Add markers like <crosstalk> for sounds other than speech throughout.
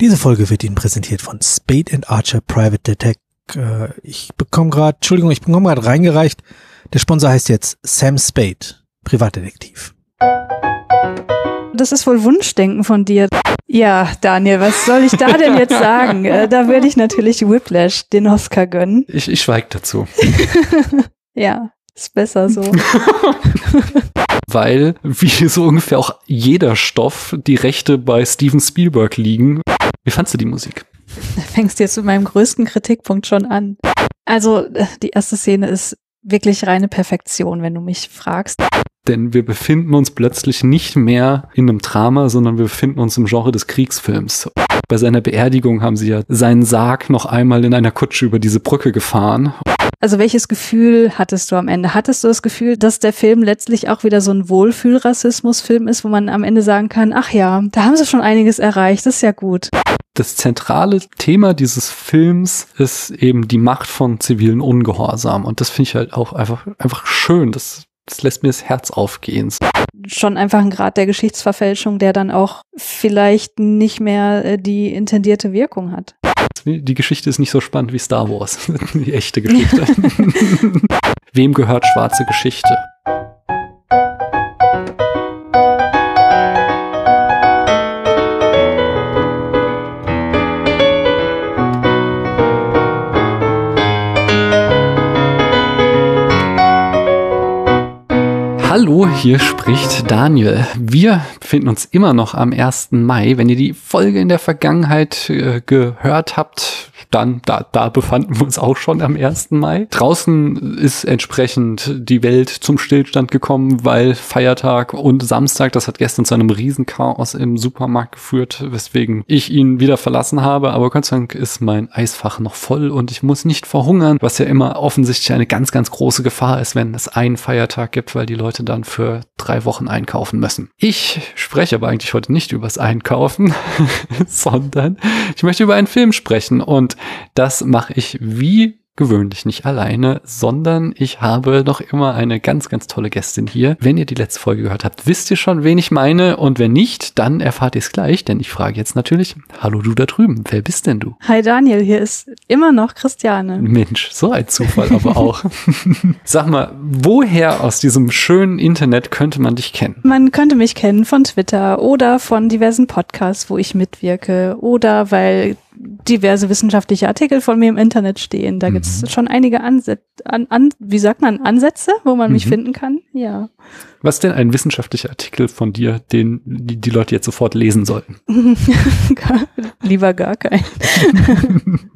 Diese Folge wird Ihnen präsentiert von Spade and Archer Private Detect. Äh, ich bekomme gerade, Entschuldigung, ich bekomme gerade reingereicht. Der Sponsor heißt jetzt Sam Spade, Privatdetektiv. Das ist wohl Wunschdenken von dir. Ja, Daniel, was soll ich da denn jetzt sagen? Äh, da würde ich natürlich Whiplash den Oscar gönnen. Ich, ich schweige dazu. <laughs> ja, ist besser so. <laughs> Weil, wie so ungefähr auch jeder Stoff, die Rechte bei Steven Spielberg liegen. Wie fandst du die Musik? Da <laughs> fängst du jetzt mit meinem größten Kritikpunkt schon an. Also, äh, die erste Szene ist wirklich reine Perfektion, wenn du mich fragst. Denn wir befinden uns plötzlich nicht mehr in einem Drama, sondern wir befinden uns im Genre des Kriegsfilms. Bei seiner Beerdigung haben sie ja seinen Sarg noch einmal in einer Kutsche über diese Brücke gefahren. Also welches Gefühl hattest du am Ende? Hattest du das Gefühl, dass der Film letztlich auch wieder so ein Wohlfühlrassismus-Film ist, wo man am Ende sagen kann, ach ja, da haben sie schon einiges erreicht, das ist ja gut. Das zentrale Thema dieses Films ist eben die Macht von zivilen Ungehorsam. Und das finde ich halt auch einfach, einfach schön. Das, das lässt mir das Herz aufgehen. Schon einfach ein Grad der Geschichtsverfälschung, der dann auch vielleicht nicht mehr äh, die intendierte Wirkung hat. Die Geschichte ist nicht so spannend wie Star Wars. <laughs> Die echte Geschichte. <laughs> Wem gehört schwarze Geschichte? Hallo, hier spricht Daniel. Wir befinden uns immer noch am 1. Mai. Wenn ihr die Folge in der Vergangenheit äh, gehört habt, dann, da, da befanden wir uns auch schon am 1. Mai. Draußen ist entsprechend die Welt zum Stillstand gekommen, weil Feiertag und Samstag, das hat gestern zu einem Riesenchaos im Supermarkt geführt, weswegen ich ihn wieder verlassen habe. Aber Gott sei Dank ist mein Eisfach noch voll und ich muss nicht verhungern, was ja immer offensichtlich eine ganz, ganz große Gefahr ist, wenn es einen Feiertag gibt, weil die Leute dann für drei Wochen einkaufen müssen. Ich spreche aber eigentlich heute nicht übers Einkaufen, <laughs> sondern ich möchte über einen Film sprechen und das mache ich wie gewöhnlich nicht alleine, sondern ich habe noch immer eine ganz, ganz tolle Gästin hier. Wenn ihr die letzte Folge gehört habt, wisst ihr schon, wen ich meine. Und wenn nicht, dann erfahrt ihr es gleich, denn ich frage jetzt natürlich, hallo du da drüben, wer bist denn du? Hi Daniel, hier ist immer noch Christiane. Mensch, so ein Zufall aber auch. <laughs> Sag mal, woher aus diesem schönen Internet könnte man dich kennen? Man könnte mich kennen von Twitter oder von diversen Podcasts, wo ich mitwirke oder weil diverse wissenschaftliche Artikel von mir im Internet stehen. Da mhm. gibt es schon einige Ansätze, an, an, wie sagt man, Ansätze, wo man mhm. mich finden kann. Ja. Was ist denn ein wissenschaftlicher Artikel von dir, den die, die Leute jetzt sofort lesen sollten? <laughs> Lieber gar keinen. <laughs>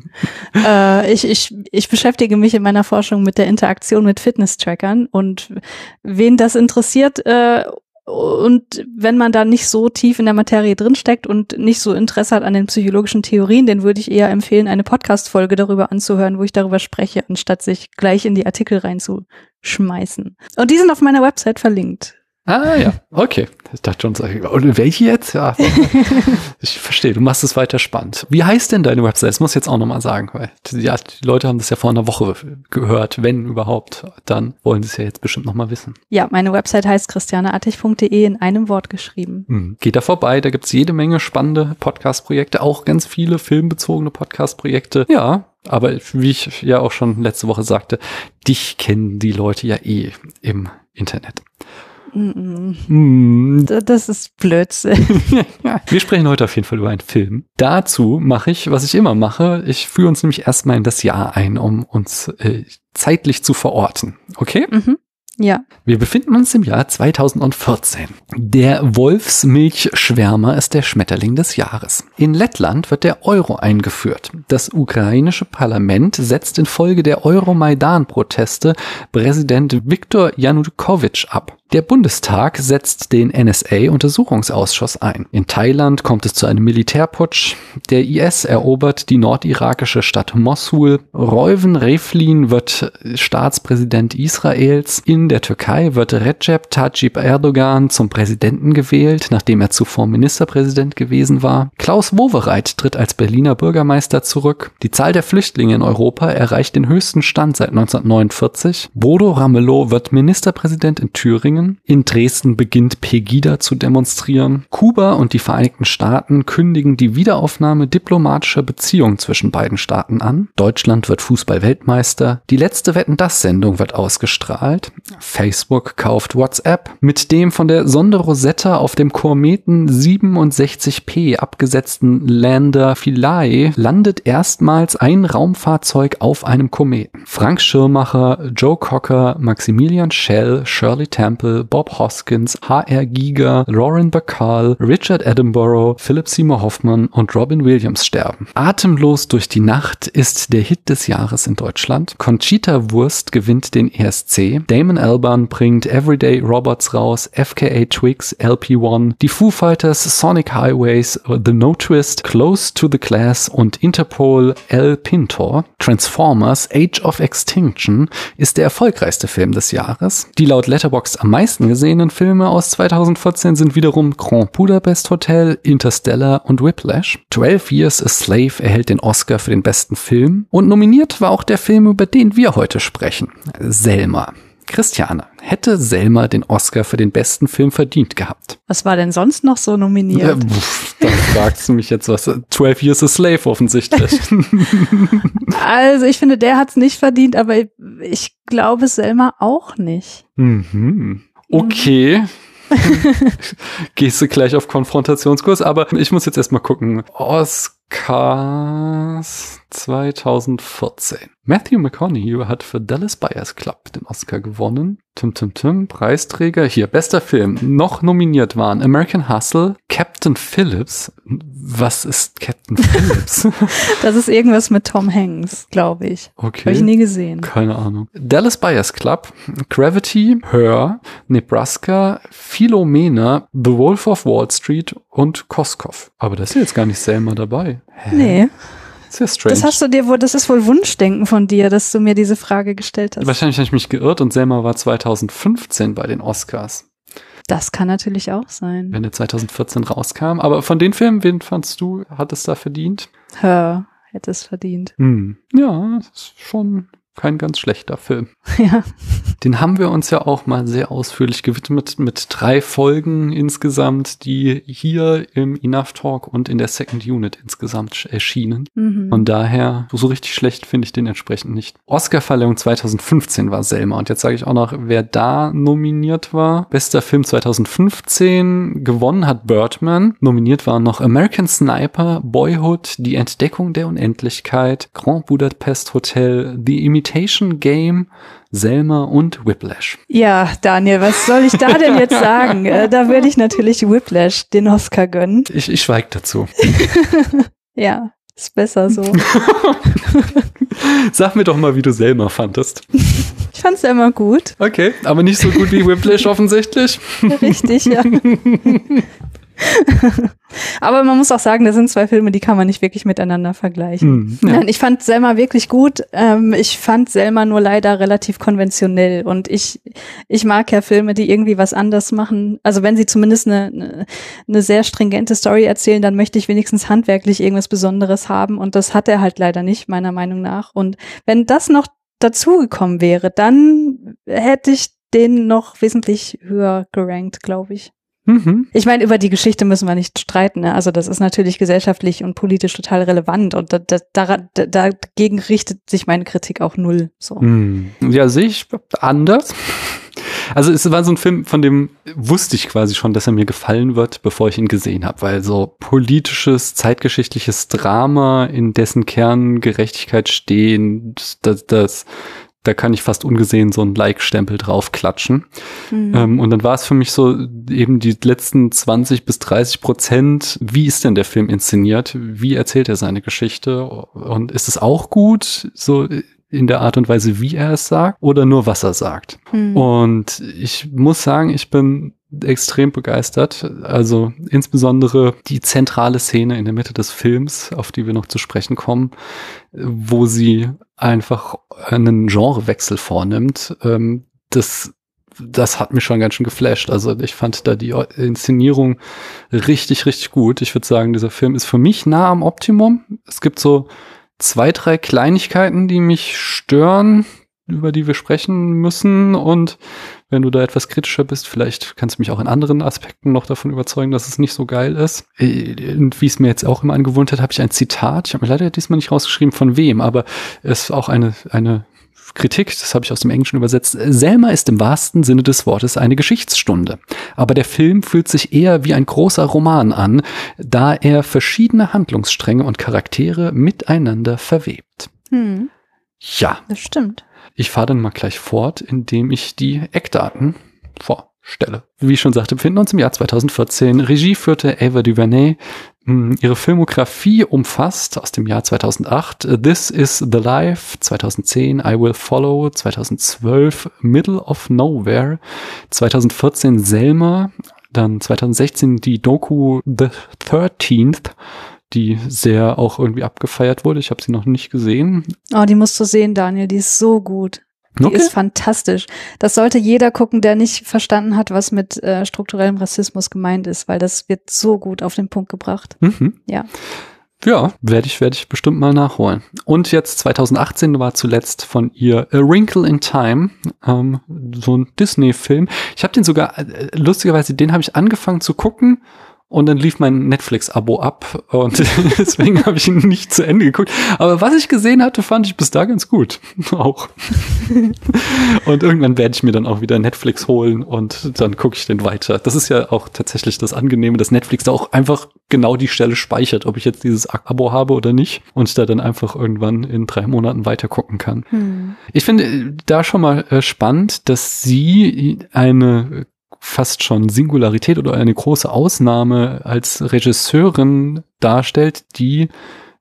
äh, ich, ich, ich beschäftige mich in meiner Forschung mit der Interaktion mit Fitness-Trackern und wen das interessiert äh, und wenn man da nicht so tief in der Materie drinsteckt und nicht so Interesse hat an den psychologischen Theorien, dann würde ich eher empfehlen, eine Podcast-Folge darüber anzuhören, wo ich darüber spreche, anstatt sich gleich in die Artikel reinzuschmeißen. Und die sind auf meiner Website verlinkt. Ah ja, okay. Ich dachte schon, und welche jetzt? Ja, <laughs> ich verstehe, du machst es weiter spannend. Wie heißt denn deine Website? Das muss ich jetzt auch nochmal sagen, weil ja, die Leute haben das ja vor einer Woche gehört, wenn überhaupt. Dann wollen sie es ja jetzt bestimmt nochmal wissen. Ja, meine Website heißt christianeartig.de in einem Wort geschrieben. Mhm. Geht da vorbei, da gibt's jede Menge spannende Podcast-Projekte, auch ganz viele filmbezogene Podcast-Projekte. Ja, aber wie ich ja auch schon letzte Woche sagte, dich kennen die Leute ja eh im Internet. Mm. Das ist Blödsinn. <laughs> Wir sprechen heute auf jeden Fall über einen Film. Dazu mache ich, was ich immer mache. Ich führe uns nämlich erstmal in das Jahr ein, um uns äh, zeitlich zu verorten. Okay? Mhm. Ja. Wir befinden uns im Jahr 2014. Der Wolfsmilchschwärmer ist der Schmetterling des Jahres. In Lettland wird der Euro eingeführt. Das ukrainische Parlament setzt infolge der Euromaidan-Proteste Präsident Viktor Janukowitsch ab. Der Bundestag setzt den NSA-Untersuchungsausschuss ein. In Thailand kommt es zu einem Militärputsch. Der IS erobert die nordirakische Stadt Mosul. Reuven Revlin wird Staatspräsident Israels. In der Türkei wird Recep Tayyip Erdogan zum Präsidenten gewählt, nachdem er zuvor Ministerpräsident gewesen war. Klaus Wowereit tritt als Berliner Bürgermeister zurück. Die Zahl der Flüchtlinge in Europa erreicht den höchsten Stand seit 1949. Bodo Ramelow wird Ministerpräsident in Thüringen Flüchtlingen. In Dresden beginnt Pegida zu demonstrieren. Kuba und die Vereinigten Staaten kündigen die Wiederaufnahme diplomatischer Beziehungen zwischen beiden Staaten an. Deutschland wird Fußball-Weltmeister. Die letzte Wetten das Sendung wird ausgestrahlt. Facebook kauft WhatsApp. Mit dem von der Sonde Rosetta auf dem Kometen 67P abgesetzten Lander Philae landet erstmals ein Raumfahrzeug auf einem Kometen. Frank Schirmacher, Joe Cocker, Maximilian Schell, Shirley Temple, Bob Hoskins, H.R. Giger, Lauren Bacall, Richard Attenborough, Philip Seymour Hoffman und Robin Williams sterben. Atemlos durch die Nacht ist der Hit des Jahres in Deutschland. Conchita Wurst gewinnt den ESC. Damon Albarn bringt Everyday Robots raus, FKA Twigs, LP1, die Foo Fighters, Sonic Highways, The No Twist, Close to the Class und Interpol El Pintor. Transformers Age of Extinction ist der erfolgreichste Film des Jahres. Die laut Letterboxd am meisten gesehenen Filme aus 2014 sind wiederum Grand Budapest Hotel, Interstellar und Whiplash. 12 Years a Slave erhält den Oscar für den besten Film und nominiert war auch der Film, über den wir heute sprechen. Selma. Christiane, hätte Selma den Oscar für den besten Film verdient gehabt? Was war denn sonst noch so Ja, nominiert? pff, dann fragst du mich jetzt was. 12 Years a Slave offensichtlich. <laughs> Also ich finde, der hat's nicht verdient, aber ich glaube Selma auch nicht. mhm. Okay. <laughs> Gehst du gleich auf Konfrontationskurs, aber ich muss jetzt erstmal gucken. Oscars 2014. Matthew McConaughey hat für Dallas Buyers Club den Oscar gewonnen. Tim Tim Tim, Preisträger. Hier, bester Film. Noch nominiert waren American Hustle, Captain Phillips. Was ist Captain Phillips? <laughs> <laughs> Das ist irgendwas mit Tom Hanks, glaube ich. Okay. Habe ich nie gesehen. Keine Ahnung. Dallas Buyers Club, Gravity, Her, Nebraska, Philomena, The Wolf of Wall Street und Koskov. Aber das ist jetzt gar nicht Selma dabei. Hä? Nee, Sehr strange. das hast du dir wohl, das ist wohl Wunschdenken von dir, dass du mir diese Frage gestellt hast. Wahrscheinlich habe ich mich geirrt und Selma war 2015 bei den Oscars, Das kann natürlich auch sein. wenn der 2014 rauskam. Aber von den Filmen, wen fandst du, hat es da verdient? Hör, hätte es verdient. Hm. Ja, das ist schon kein ganz schlechter Film. <laughs> Ja. Den haben wir uns ja auch mal sehr ausführlich gewidmet mit drei Folgen insgesamt, die hier im Enough Talk und in der Second Unit insgesamt erschienen. Mhm. Von daher, so richtig schlecht finde ich den entsprechend nicht. Oscarverleihung 2015 war Selma. Und jetzt sage ich auch noch, wer da nominiert war. Bester Film 2015. Gewonnen hat Birdman. Nominiert waren noch American Sniper, Boyhood, Die Entdeckung der Unendlichkeit, Grand Budapest Hotel, The Imitation Game, Selma und Whiplash. Ja, Daniel, was soll ich da denn jetzt sagen? <laughs> Äh, da würde ich natürlich Whiplash den Oscar gönnen. Ich, ich schweige dazu. <laughs> Ja, ist besser so. <laughs> Sag mir doch mal, wie du Selma fandest. Ich fand's ja immer gut. Okay, aber nicht so gut wie Whiplash offensichtlich. Richtig, ja. <laughs> Aber man muss auch sagen, das sind zwei Filme, die kann man nicht wirklich miteinander vergleichen. Hm, ja. Nein, ich fand Selma wirklich gut. Ähm, ich fand Selma nur leider relativ konventionell und ich, ich mag ja Filme, die irgendwie was anders machen. Also wenn sie zumindest eine, eine, eine sehr stringente Story erzählen, dann möchte ich wenigstens handwerklich irgendwas Besonderes haben und das hat er halt leider nicht, meiner Meinung nach. Und wenn das noch dazugekommen wäre, dann hätte ich den noch wesentlich höher gerankt, glaube ich. Mhm. Ich meine, über die Geschichte müssen wir nicht streiten. Ne? Also das ist natürlich gesellschaftlich und politisch total relevant und da, da, da, dagegen richtet sich meine Kritik auch null. So. Hm. Ja, sehe ich anders. Also es war so ein Film, von dem wusste ich quasi schon, dass er mir gefallen wird, bevor ich ihn gesehen habe, weil so politisches, zeitgeschichtliches Drama, in dessen Kern Gerechtigkeit stehen, das, das, da kann ich fast ungesehen so einen Like-Stempel draufklatschen. Mhm. Ähm, und dann war es für mich so eben die letzten 20 bis 30 Prozent. Wie ist denn der Film inszeniert? Wie erzählt er seine Geschichte? Und ist es auch gut, so in der Art und Weise, wie er es sagt, oder nur was er sagt? Mhm. Und ich muss sagen, ich bin extrem begeistert. Also insbesondere die zentrale Szene in der Mitte des Films, auf die wir noch zu sprechen kommen, wo sie einfach einen Genrewechsel vornimmt. Ähm, das das hat mich schon ganz schön geflasht. Also ich fand da die Inszenierung richtig, richtig gut. Ich würde sagen, dieser Film ist für mich nah am Optimum. Es gibt so zwei, drei Kleinigkeiten, die mich stören. über die wir sprechen müssen. Und wenn du da etwas kritischer bist, vielleicht kannst du mich auch in anderen Aspekten noch davon überzeugen, dass es nicht so geil ist. Äh, und wie es mir jetzt auch immer angewohnt hat, habe ich ein Zitat. Ich habe mir leider diesmal nicht rausgeschrieben, von wem, aber es ist auch eine, eine Kritik, das habe ich aus dem Englischen übersetzt. Selma ist im wahrsten Sinne des Wortes eine Geschichtsstunde. Aber der Film fühlt sich eher wie ein großer Roman an, da er verschiedene Handlungsstränge und Charaktere miteinander verwebt. Hm, Ja, das stimmt. ich fahre dann mal gleich fort, indem ich die Eckdaten vorstelle. Wie ich schon sagte, befinden uns im Jahr 2014. Regie führte Ava DuVernay. Hm, Ihre Filmografie umfasst aus dem Jahr 2008 äh, This is the Life, 2010 I Will Follow, 2012 Middle of Nowhere, 2014 Selma, dann 2016 die Doku The 13th, die sehr auch irgendwie abgefeiert wurde. Ich habe sie noch nicht gesehen. Oh, die musst du sehen, Daniel. Die ist so gut. Die Okay. ist fantastisch. Das sollte jeder gucken, der nicht verstanden hat, was mit äh, strukturellem Rassismus gemeint ist, weil das wird so gut auf den Punkt gebracht. Mhm. Ja. Ja, werde ich, werde ich bestimmt mal nachholen. Und jetzt 2018 war zuletzt von ihr A Wrinkle in Time, ähm, so ein Disney-Film. Ich habe den sogar, äh, lustigerweise, den habe ich angefangen zu gucken und dann lief mein Netflix-Abo ab und <laughs> deswegen habe ich ihn nicht zu Ende geguckt. Aber was ich gesehen hatte, fand ich bis da ganz gut. <laughs> auch. und irgendwann werde ich mir dann auch wieder Netflix holen und dann gucke ich den weiter. Das ist ja auch tatsächlich das Angenehme, dass Netflix da auch einfach genau die Stelle speichert, ob ich jetzt dieses Abo habe oder nicht und da dann einfach irgendwann in drei Monaten weiter gucken kann. Hm. Ich finde äh, da schon mal äh, spannend, dass sie eine fast schon Singularität oder eine große Ausnahme als Regisseurin darstellt, die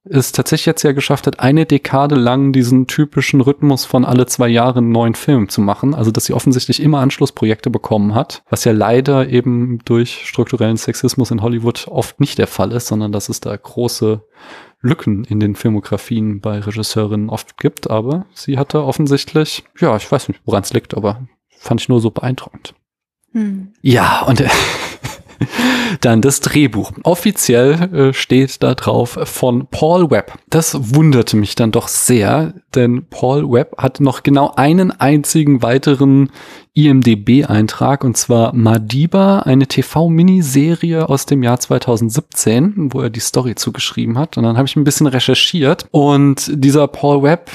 es tatsächlich jetzt ja geschafft hat, eine Dekade lang diesen typischen Rhythmus von alle zwei Jahre einen neuen Film zu machen. Also, dass sie offensichtlich immer Anschlussprojekte bekommen hat, was ja leider eben durch strukturellen Sexismus in Hollywood oft nicht der Fall ist, sondern dass es da große Lücken in den Filmografien bei Regisseurinnen oft gibt. Aber sie hatte offensichtlich, ja, ich weiß nicht, woran es liegt, aber fand ich nur so beeindruckend. Hm. Ja, und <laughs> dann das Drehbuch. Offiziell äh, steht da drauf von Paul Webb. Das wunderte mich dann doch sehr, denn Paul Webb hat noch genau einen einzigen weiteren IMDB-Eintrag und zwar Madiba, eine TV-Miniserie aus dem Jahr 2017, wo er die Story zugeschrieben hat. Und dann habe ich ein bisschen recherchiert und dieser Paul Webb,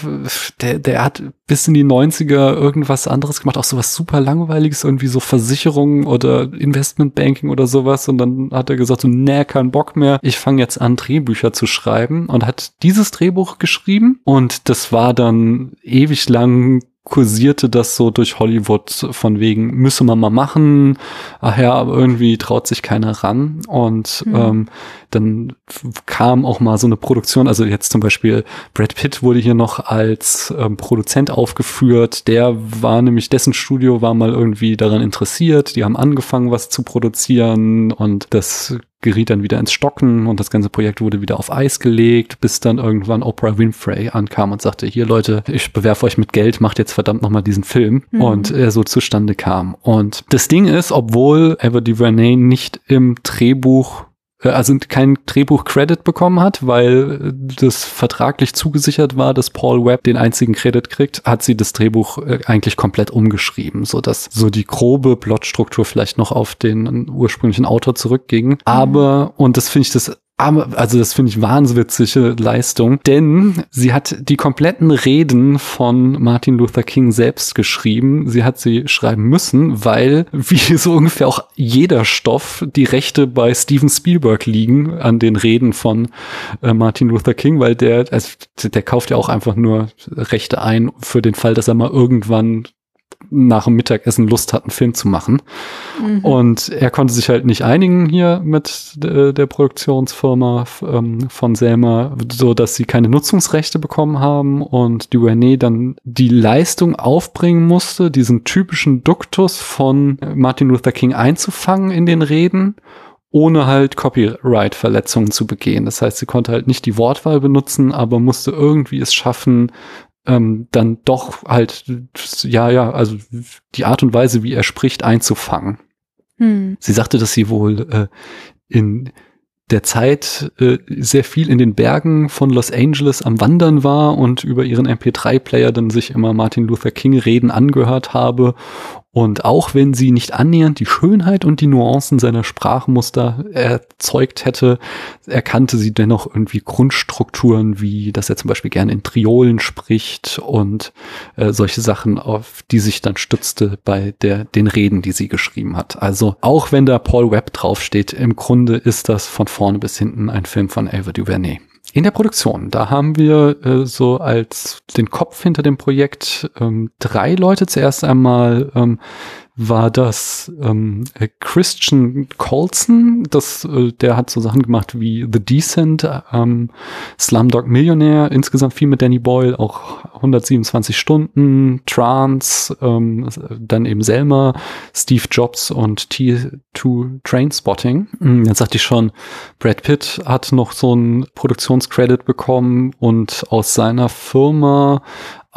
der, der hat bis in die 90er irgendwas anderes gemacht, auch sowas super langweiliges, irgendwie so Versicherungen oder Investmentbanking oder sowas. Und dann hat er gesagt, so, nee, kein Bock mehr. Ich fange jetzt an, Drehbücher zu schreiben und hat dieses Drehbuch geschrieben. Und das war dann ewig lang kursierte das so durch Hollywood von wegen, müsse man mal machen, ach ja, aber irgendwie traut sich keiner ran. Und Mhm. ähm, dann kam auch mal so eine Produktion, also jetzt zum Beispiel Brad Pitt wurde hier noch als ähm, Produzent aufgeführt, der war nämlich, dessen Studio war mal irgendwie daran interessiert, die haben angefangen, was zu produzieren und das geriet dann wieder ins Stocken und das ganze Projekt wurde wieder auf Eis gelegt, bis dann irgendwann Oprah Winfrey ankam und sagte, hier Leute, ich bewerfe euch mit Geld, macht jetzt verdammt nochmal diesen Film Mhm. und er so zustande kam. Und das Ding ist, obwohl Ava DuVernay nicht im Drehbuch also kein Drehbuch-Credit bekommen hat, weil äh, das vertraglich zugesichert war, dass Paul Webb den einzigen Credit kriegt, hat sie das Drehbuch äh, eigentlich komplett umgeschrieben, so dass so die grobe Plotstruktur vielleicht noch auf den ursprünglichen Autor zurückging. Aber, und das finde ich das aber, also das finde ich wahnwitzige Leistung, denn sie hat die kompletten Reden von Martin Luther King selbst geschrieben. Sie hat sie schreiben müssen, weil, <laughs> wie so ungefähr auch jeder Stoff, die Rechte bei Steven Spielberg liegen an den Reden von äh, Martin Luther King, weil der, also der kauft ja auch einfach nur Rechte ein für den Fall, dass er mal irgendwann nach dem Mittagessen Lust hat, einen Film zu machen. Mhm. Und er konnte sich halt nicht einigen hier mit äh, der Produktionsfirma ähm, von Selma, so dass sie keine Nutzungsrechte bekommen haben und Duane dann die Leistung aufbringen musste, diesen typischen Duktus von Martin Luther King einzufangen in den Reden ohne halt Copyright-Verletzungen zu begehen. Das heißt, sie konnte halt nicht die Wortwahl benutzen, aber musste irgendwie es schaffen, ähm, dann doch halt, ja, ja, also die Art und Weise, wie er spricht, einzufangen. Hm. Sie sagte, dass sie wohl äh, in der Zeit äh, sehr viel in den Bergen von Los Angeles am Wandern war und über ihren MP3-Player dann sich immer Martin Luther King Reden angehört habe und auch wenn sie nicht annähernd die Schönheit und die Nuancen seiner Sprachmuster erzeugt hätte, erkannte sie dennoch irgendwie Grundstrukturen, wie dass er zum Beispiel gerne in Triolen spricht und äh, solche Sachen, auf die sich dann stützte bei der, den Reden, die sie geschrieben hat. Also auch wenn da Paul Webb draufsteht, im Grunde ist das von vorne bis hinten ein Film von Ava DuVernay. In der Produktion, da haben wir äh, so als den Kopf hinter dem Projekt ähm, drei Leute. Zuerst einmal ähm, war das ähm, äh, Christian Colson. Das, äh, der hat so Sachen gemacht wie The Decent, ähm, Slumdog Millionaire, insgesamt viel mit Danny Boyle, auch 127 Stunden, Trance, ähm, dann eben Selma, Steve Jobs und T2 Trainspotting. Hm, jetzt sagte ich schon, Brad Pitt hat noch so einen Produktionscredit bekommen und aus seiner Firma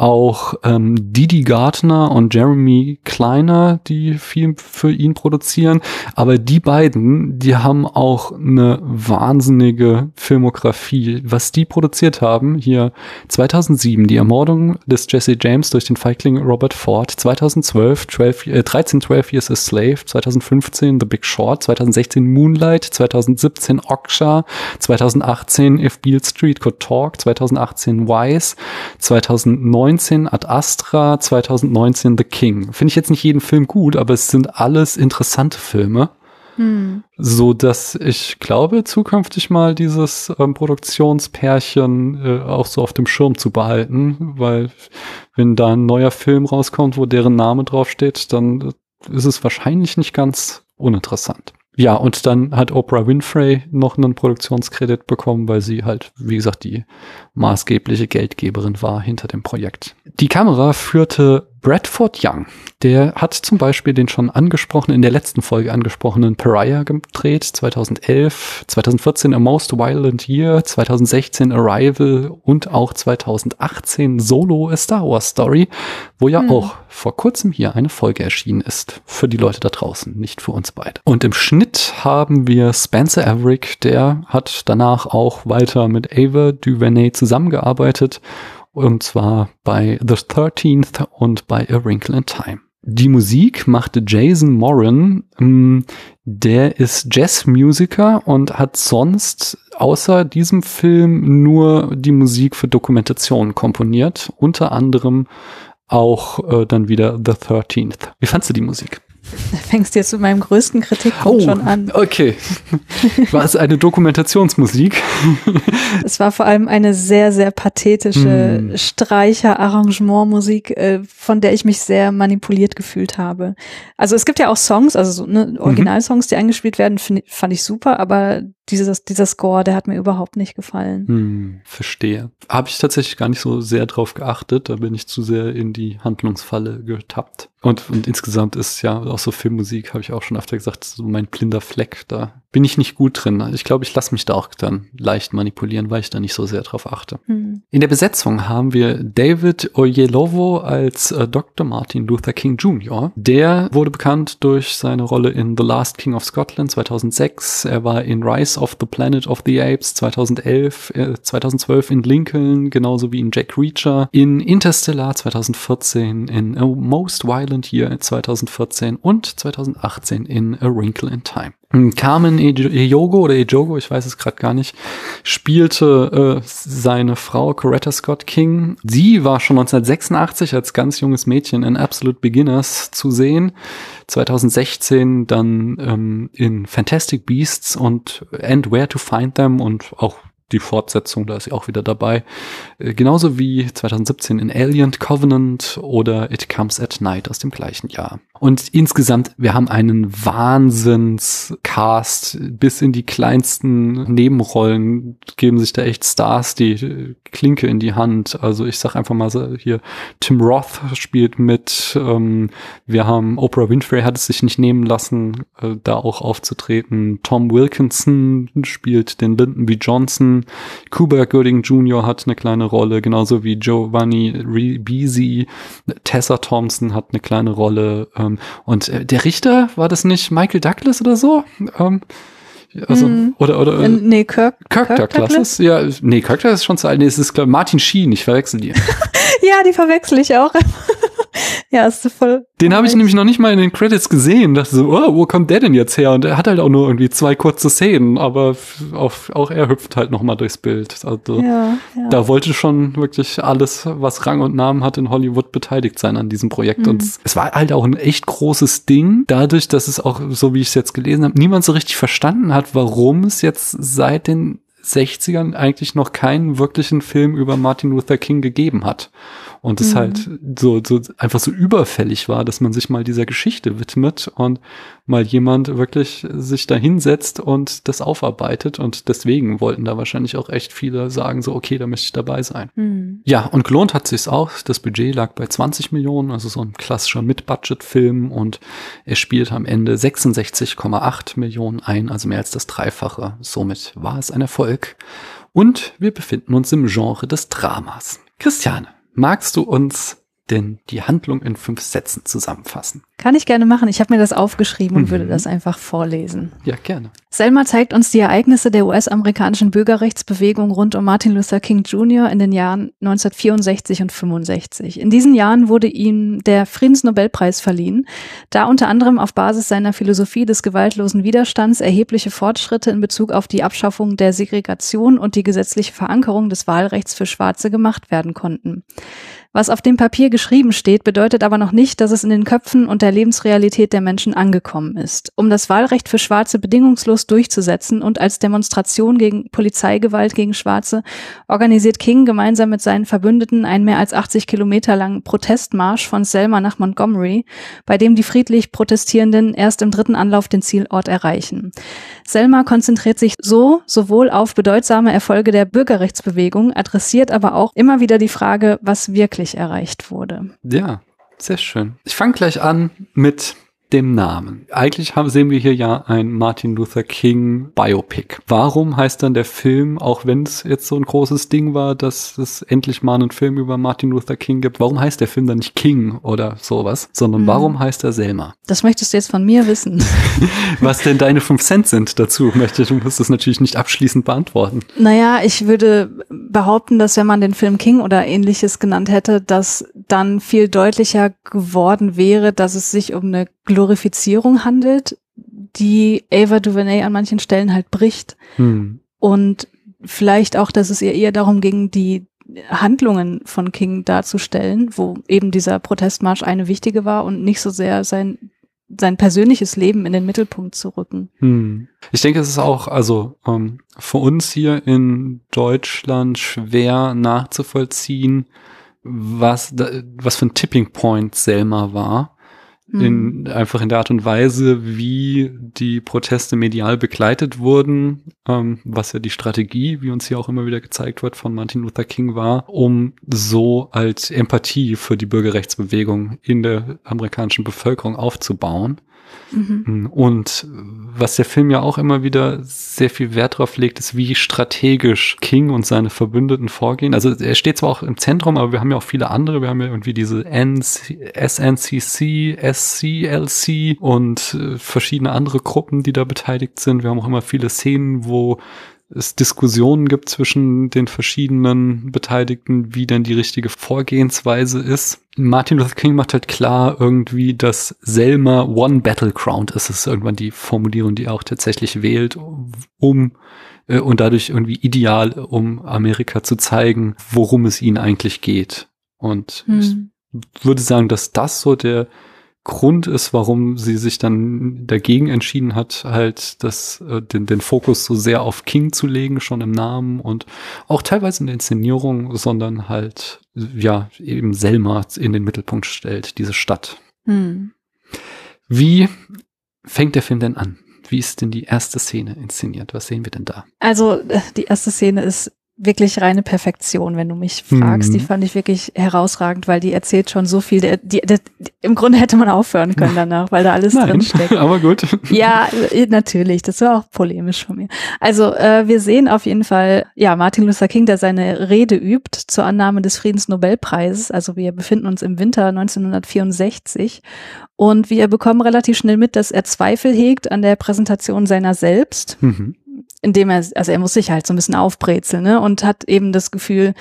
auch ähm, Didi Gardner und Jeremy Kleiner, die viel für ihn produzieren. Aber die beiden, die haben auch eine wahnsinnige Filmografie. Was die produziert haben, hier 2007 die Ermordung des Jesse James durch den Feigling Robert Ford, 2012 12, äh, 13 12 Years a Slave, 2015 The Big Short, 2016 Moonlight, 2017 Oksha, 2018 If Beale Street Could Talk, 2018 Wise, 2009 2019 Ad Astra, 2019 The King. Finde ich jetzt nicht jeden Film gut, aber es sind alles interessante Filme. Hm. So dass ich glaube, zukünftig mal dieses ähm, Produktionspärchen äh, auch so auf dem Schirm zu behalten, weil wenn da ein neuer Film rauskommt, wo deren Name draufsteht, dann ist es wahrscheinlich nicht ganz uninteressant. Ja, und dann hat Oprah Winfrey noch einen Produktionskredit bekommen, weil sie halt, wie gesagt, die maßgebliche Geldgeberin war hinter dem Projekt. Die Kamera führte Bradford Young. Der hat zum Beispiel den schon angesprochenen, in der letzten Folge angesprochenen Pariah gedreht, 2011, 2014 A Most Violent Year, 2016 Arrival und auch 2018 Solo A Star Wars Story, wo ja hm. auch vor kurzem hier eine Folge erschienen ist. Für die Leute da draußen, nicht für uns beide. Und im Schnitt haben wir Spencer Averick, der hat danach auch weiter mit Ava DuVernay zusammengearbeitet und zwar bei The 13th und bei A Wrinkle in Time. Die Musik machte Jason Moran, ähm, der ist Jazzmusiker und hat sonst außer diesem Film nur die Musik für Dokumentationen komponiert, unter anderem auch äh, dann wieder The 13th. Wie fandst du die Musik? Da fängst du jetzt mit meinem größten Kritikpunkt oh, schon an. Okay. <laughs> War es eine Dokumentationsmusik? <laughs> es war vor allem eine sehr, sehr pathetische mm. Streicher-Arrangementmusik, äh, von der ich mich sehr manipuliert gefühlt habe. Also es gibt ja auch Songs, also so, ne, Originalsongs, die eingespielt werden, find, fand ich super, aber dieses, dieser Score, der hat mir überhaupt nicht gefallen. Hm, verstehe. Habe ich tatsächlich gar nicht so sehr drauf geachtet. Da bin ich zu sehr in die Handlungsfalle getappt. Und, und insgesamt ist ja auch so Filmmusik, habe ich auch schon öfter gesagt, so mein blinder Fleck. Da bin ich nicht gut drin. Ich glaube, ich lasse mich da auch dann leicht manipulieren, weil ich da nicht so sehr drauf achte. Hm. In der Besetzung haben wir David Oyelowo als äh, Dr. Martin Luther King Jr. Der wurde bekannt durch seine Rolle in The Last King of Scotland 2006. Er war in Rise of the Planet of the Apes 2011, äh, 2012 in Lincoln, genauso wie in Jack Reacher, in Interstellar 2014, in A Most Violent Year 2014 und 2018 in A Wrinkle in Time. Carmen Ejogo oder Ejogo, ich weiß es gerade gar nicht, spielte äh, seine Frau Coretta Scott King. Sie war schon 1986 als ganz junges Mädchen in Absolute Beginners zu sehen. 2016 dann ähm, in Fantastic Beasts und And Where to Find Them und auch die Fortsetzung, da ist sie auch wieder dabei. Äh, genauso wie 2017 in Alien Covenant oder It Comes at Night aus dem gleichen Jahr. Und insgesamt, wir haben einen Wahnsinnscast bis in die kleinsten Nebenrollen geben sich da echt Stars die Klinke in die Hand. Also ich sag einfach mal so hier, Tim Roth spielt mit. Ähm, wir haben Oprah Winfrey hat es sich nicht nehmen lassen, äh, da auch aufzutreten. Tom Wilkinson spielt den Lyndon B. Johnson. Cuba Gooding Jr. hat eine kleine Rolle, genauso wie Giovanni Ribisi. Tessa Thompson hat eine kleine Rolle. Ähm, und äh, der Richter, war das nicht Michael Douglas oder so? Ähm, Also, Mhm. oder, oder, Äh, nee, Kirk. Kirk Kirk Douglas? Ja, nee, Kirk Douglas ist schon zu alt. Nee, es ist, glaub, ich, Martin Sheen, ich verwechsel die. <laughs> Ja, die verwechsel ich auch. <laughs> ja, ist voll. Den habe ich nämlich noch nicht mal in den Credits gesehen. Dachte so, oh, wo kommt der denn jetzt her? Und er hat halt auch nur irgendwie zwei kurze Szenen, aber auf, auch er hüpft halt noch mal durchs Bild. Also Ja, ja. da wollte schon wirklich alles, was Rang und Namen hat in Hollywood, beteiligt sein an diesem Projekt. Mhm. Und es- es war halt auch ein echt großes Ding, dadurch, dass es auch, so wie ich es jetzt gelesen habe, niemand so richtig verstanden hat, warum es jetzt seit den 60ern eigentlich noch keinen wirklichen Film über Martin Luther King gegeben hat. Und es Mhm. halt so, so einfach so überfällig war, dass man sich mal dieser Geschichte widmet und mal jemand wirklich sich da hinsetzt und das aufarbeitet. Und deswegen wollten da wahrscheinlich auch echt viele sagen, so, okay, da möchte ich dabei sein. Hm. Ja, und gelohnt hat sich's auch. Das Budget lag bei 20 Millionen, also so ein klassischer Mid-Budget-Film und er spielt am Ende 66,8 Millionen ein, also mehr als das Dreifache. Somit war es ein Erfolg. Und wir befinden uns im Genre des Dramas. Christiane, magst du uns denn die Handlung in fünf Sätzen zusammenfassen? Kann ich gerne machen. Ich habe mir das aufgeschrieben und Mhm. würde das einfach vorlesen. Ja, gerne. Selma zeigt uns die Ereignisse der US-amerikanischen Bürgerrechtsbewegung rund um Martin Luther King Jr. in den Jahren 1964 und 65. In diesen Jahren wurde ihm der Friedensnobelpreis verliehen, da unter anderem auf Basis seiner Philosophie des gewaltlosen Widerstands erhebliche Fortschritte in Bezug auf die Abschaffung der Segregation und die gesetzliche Verankerung des Wahlrechts für Schwarze gemacht werden konnten. Was auf dem Papier geschrieben steht, bedeutet aber noch nicht, dass es in den Köpfen und der Lebensrealität der Menschen angekommen ist. Um das Wahlrecht für Schwarze bedingungslos durchzusetzen und als Demonstration gegen Polizeigewalt gegen Schwarze organisiert King gemeinsam mit seinen Verbündeten einen mehr als 80 Kilometer langen Protestmarsch von Selma nach Montgomery, bei dem die friedlich Protestierenden erst im dritten Anlauf den Zielort erreichen. Selma konzentriert sich so sowohl auf bedeutsame Erfolge der Bürgerrechtsbewegung, adressiert aber auch immer wieder die Frage, was wirklich erreicht wurde. Ja, sehr schön. Ich fange gleich an mit dem Namen. Eigentlich haben, sehen wir hier ja ein Martin Luther King Biopic. Warum heißt dann der Film, auch wenn es jetzt so ein großes Ding war, dass es endlich mal einen Film über Martin Luther King gibt, warum heißt der Film dann nicht King oder sowas, sondern Mhm. warum heißt er Selma? Das möchtest du jetzt von mir wissen. <laughs> Was denn deine fünf Cent sind dazu, möchte du musst es natürlich nicht abschließend beantworten. Naja, ich würde behaupten, dass wenn man den Film King oder ähnliches genannt hätte, dass dann viel deutlicher geworden wäre, dass es sich um eine Glorifizierung handelt, die Ava DuVernay an manchen Stellen halt bricht. Hm. Und vielleicht auch, dass es ihr eher darum ging, die Handlungen von King darzustellen, wo eben dieser Protestmarsch eine wichtige war und nicht so sehr sein, sein persönliches Leben in den Mittelpunkt zu rücken. Hm. Ich denke, es ist auch, also ähm, für uns hier in Deutschland schwer nachzuvollziehen, was, was für ein Tipping Point Selma war. Hm. In, einfach in der Art und Weise, wie die Proteste medial begleitet wurden, ähm, was ja die Strategie, wie uns hier auch immer wieder gezeigt wird, von Martin Luther King war, um so als Empathie für die Bürgerrechtsbewegung in der amerikanischen Bevölkerung aufzubauen. Mhm. Und was der Film ja auch immer wieder sehr viel Wert drauf legt, ist, wie strategisch King und seine Verbündeten vorgehen. Also er steht zwar auch im Zentrum, aber wir haben ja auch viele andere. Wir haben ja irgendwie diese NC, SNCC, SCLC und äh, verschiedene andere Gruppen, die da beteiligt sind. Wir haben auch immer viele Szenen, wo es Diskussionen gibt zwischen den verschiedenen Beteiligten, wie denn die richtige Vorgehensweise ist. Martin Luther King macht halt klar irgendwie, dass Selma One Battleground ist. Das ist irgendwann die Formulierung, die er auch tatsächlich wählt, um äh, und dadurch irgendwie ideal, um Amerika zu zeigen, worum es ihnen eigentlich geht. Und ich Hm. würde sagen, dass das so der Grund ist, warum sie sich dann dagegen entschieden hat, halt das, äh, den, den Fokus so sehr auf King zu legen, schon im Namen und auch teilweise in der Inszenierung, sondern halt, ja, eben Selma in den Mittelpunkt stellt, diese Stadt. Hm. Wie fängt der Film denn an? Wie ist denn die erste Szene inszeniert? Was sehen wir denn da? Also äh, die erste Szene ist wirklich reine Perfektion, wenn du mich fragst. Mhm. Die fand ich wirklich herausragend, weil die erzählt schon so viel. Der, die, der, Im Grunde hätte man aufhören können <laughs> danach, weil da alles Nein, drin steckt. <laughs> aber gut. Ja, äh, natürlich. Das war auch polemisch von mir. Also äh, wir sehen auf jeden Fall, ja, Martin Luther King, der seine Rede übt zur Annahme des Friedensnobelpreises. Also wir befinden uns im Winter 1964 und wir bekommen relativ schnell mit, dass er Zweifel hegt an der Präsentation seiner selbst Mhm. Indem er, also er muss sich halt so ein bisschen aufbrezeln, ne? Und hat eben das Gefühl,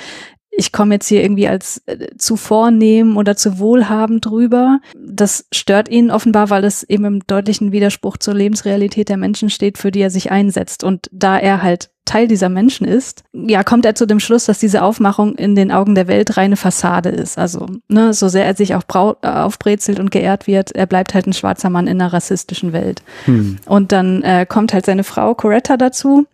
ich komme jetzt hier irgendwie als äh, zu vornehm oder zu wohlhabend drüber. Das stört ihn offenbar, weil es eben im deutlichen Widerspruch zur Lebensrealität der Menschen steht, für die er sich einsetzt. Und da er halt Teil dieser Menschen ist, ja, kommt er zu dem Schluss, dass diese Aufmachung in den Augen der Welt reine Fassade ist. Also, ne, so sehr er sich auch äh, aufbrezelt und geehrt wird, er bleibt halt ein schwarzer Mann in einer rassistischen Welt. Hm. Und dann äh, kommt halt seine Frau Coretta dazu.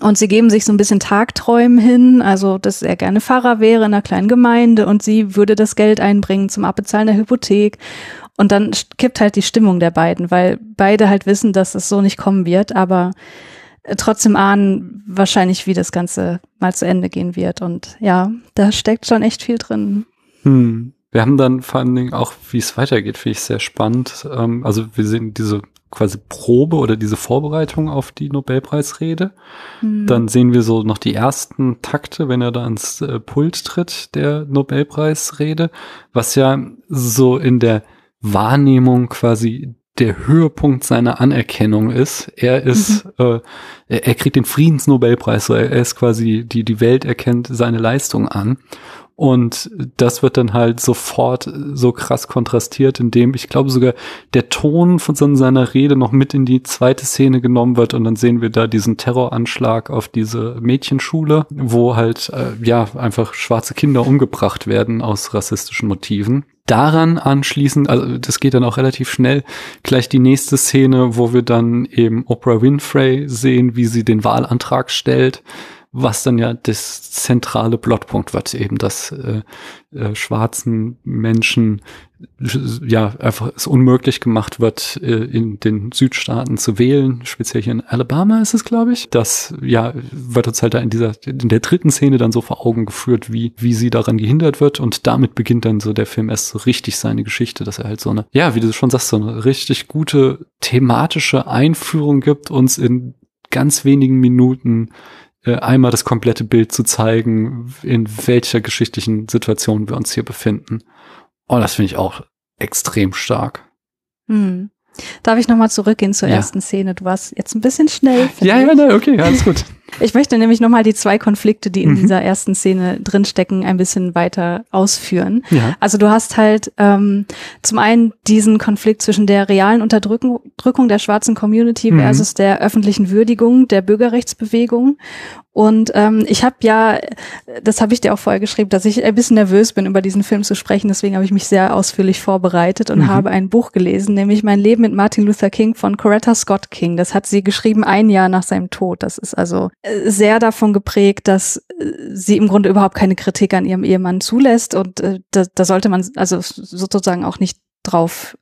Und sie geben sich so ein bisschen Tagträumen hin, also dass er gerne Pfarrer wäre in einer kleinen Gemeinde und sie würde das Geld einbringen zum Abbezahlen der Hypothek. Und dann kippt halt die Stimmung der beiden, weil beide halt wissen, dass es so nicht kommen wird, aber trotzdem ahnen wahrscheinlich, wie das Ganze mal zu Ende gehen wird. Und ja, da steckt schon echt viel drin. Hm. Wir haben dann vor allen Dingen auch, wie es weitergeht, finde ich sehr spannend. Ähm, also wir sehen diese quasi Probe oder diese Vorbereitung auf die Nobelpreisrede. Hm. Dann sehen wir so noch die ersten Takte, wenn er da ans äh, Pult tritt, der Nobelpreisrede, was ja so in der Wahrnehmung quasi der Höhepunkt seiner Anerkennung ist. Er ist, äh, er, er kriegt den Friedensnobelpreis, so er, er ist quasi, die, die Welt erkennt seine Leistung an. Und das wird dann halt sofort so krass kontrastiert, indem ich glaube sogar der Ton von so seiner Rede noch mit in die zweite Szene genommen wird und dann sehen wir da diesen Terroranschlag auf diese Mädchenschule, wo halt äh, ja einfach schwarze Kinder umgebracht werden aus rassistischen Motiven. Daran anschließend, also das geht dann auch relativ schnell, gleich die nächste Szene, wo wir dann eben Oprah Winfrey sehen, wie sie den Wahlantrag stellt was dann ja das zentrale Plotpunkt wird, eben dass äh, äh, schwarzen Menschen ja einfach es unmöglich gemacht wird, äh, in den Südstaaten zu wählen, speziell hier in Alabama ist es, glaube ich. Das ja wird uns halt da in dieser in der dritten Szene dann so vor Augen geführt, wie wie sie daran gehindert wird und damit beginnt dann so der Film erst so richtig seine Geschichte, dass er halt so eine ja, wie du schon sagst, so eine richtig gute thematische Einführung gibt, uns in ganz wenigen Minuten äh, einmal das komplette Bild zu zeigen, in welcher geschichtlichen Situation wir uns hier befinden. Und das finde ich auch extrem stark. Hm. Darf ich nochmal zurückgehen zur Ja. ersten Szene? Du warst jetzt ein bisschen schnell. Ja, ich. ja, nein, okay, alles gut. <laughs> Ich möchte nämlich nochmal die zwei Konflikte, die in Mhm. dieser ersten Szene drinstecken, ein bisschen weiter ausführen. Ja. Also du hast halt ähm, zum einen diesen Konflikt zwischen der realen Unterdrückung Drückung der schwarzen Community Mhm. versus der öffentlichen Würdigung der Bürgerrechtsbewegung. Und ähm, ich habe ja, das habe ich dir auch vorher geschrieben, dass ich ein bisschen nervös bin, über diesen Film zu sprechen. Deswegen habe ich mich sehr ausführlich vorbereitet und Mhm. habe ein Buch gelesen, nämlich Mein Leben mit Martin Luther King von Coretta Scott King. Das hat sie geschrieben ein Jahr nach seinem Tod. Das ist also sehr davon geprägt, dass äh, sie im Grunde überhaupt keine Kritik an ihrem Ehemann zulässt. Und äh, da, da sollte man also sozusagen auch nicht drauf,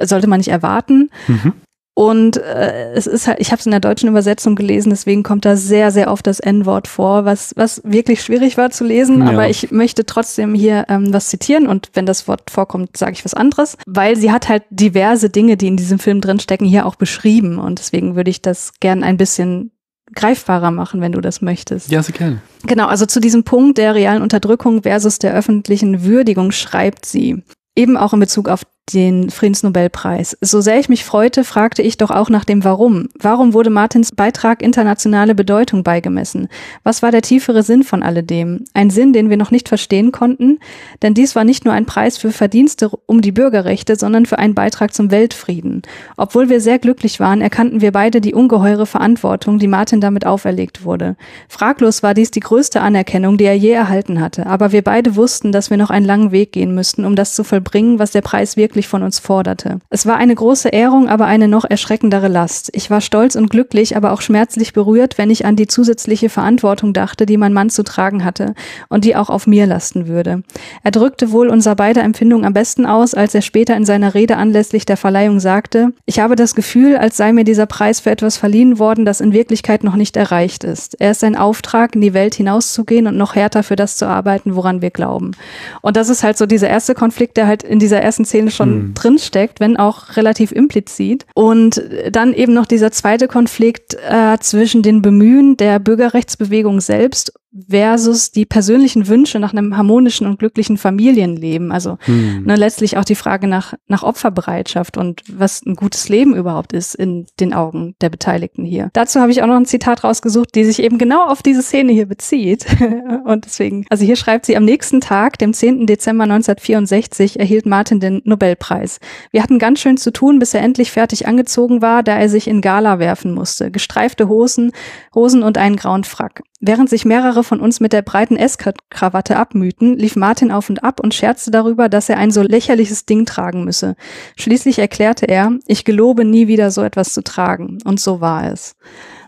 sollte man nicht erwarten. Mhm. Und äh, es ist halt, ich habe es in der deutschen Übersetzung gelesen, deswegen kommt da sehr, sehr oft das N-Wort vor, was, was wirklich schwierig war zu lesen. Ja. Aber ich möchte trotzdem hier ähm, was zitieren und wenn das Wort vorkommt, sage ich was anderes, weil sie hat halt diverse Dinge, die in diesem Film drinstecken, hier auch beschrieben. Und deswegen würde ich das gern ein bisschen greifbarer machen, wenn du das möchtest. Ja, sehr gerne. Genau, also zu diesem Punkt der realen Unterdrückung versus der öffentlichen Würdigung schreibt sie. Eben auch in Bezug auf den Friedensnobelpreis. So sehr ich mich freute, fragte ich doch auch nach dem Warum. Warum wurde Martins Beitrag internationale Bedeutung beigemessen? Was war der tiefere Sinn von alledem? Ein Sinn, den wir noch nicht verstehen konnten? Denn dies war nicht nur ein Preis für Verdienste um die Bürgerrechte, sondern für einen Beitrag zum Weltfrieden. Obwohl wir sehr glücklich waren, erkannten wir beide die ungeheure Verantwortung, die Martin damit auferlegt wurde. Fraglos war dies die größte Anerkennung, die er je erhalten hatte, aber wir beide wussten, dass wir noch einen langen Weg gehen müssten, um das zu vollbringen, was der Preis wirklich ausdrücklich von uns forderte. Es war eine große Ehrung, aber eine noch erschreckendere Last. Ich war stolz und glücklich, aber auch schmerzlich berührt, wenn ich an die zusätzliche Verantwortung dachte, die mein Mann zu tragen hatte und die auch auf mir lasten würde. Er drückte wohl unser beider Empfindung am besten aus, als er später in seiner Rede anlässlich der Verleihung sagte, ich habe das Gefühl, als sei mir dieser Preis für etwas verliehen worden, das in Wirklichkeit noch nicht erreicht ist. Er ist ein Auftrag, in die Welt hinauszugehen und noch härter für das zu arbeiten, woran wir glauben. Und das ist halt so dieser erste Konflikt, der halt in dieser ersten Szene schon mhm. drinsteckt, wenn auch relativ implizit. Und dann eben noch dieser zweite Konflikt äh, zwischen den Bemühen der Bürgerrechtsbewegung selbst versus die persönlichen Wünsche nach einem harmonischen und glücklichen Familienleben. Also hm. ne, letztlich auch die Frage nach, nach Opferbereitschaft und was ein gutes Leben überhaupt ist in den Augen der Beteiligten hier. Dazu habe ich auch noch ein Zitat rausgesucht, die sich eben genau auf diese Szene hier bezieht. <laughs> und deswegen, also hier schreibt sie, am nächsten Tag, dem 10. Dezember 1964, erhielt Martin den Nobelpreis. Wir hatten ganz schön zu tun, bis er endlich fertig angezogen war, da er sich in Gala werfen musste. Gestreifte Hosen, Hosen und einen grauen Frack. Während sich mehrere von uns mit der breiten S-Krawatte abmühten, lief Martin auf und ab und scherzte darüber, dass er ein so lächerliches Ding tragen müsse. Schließlich erklärte er, ich gelobe nie wieder so etwas zu tragen. Und so war es.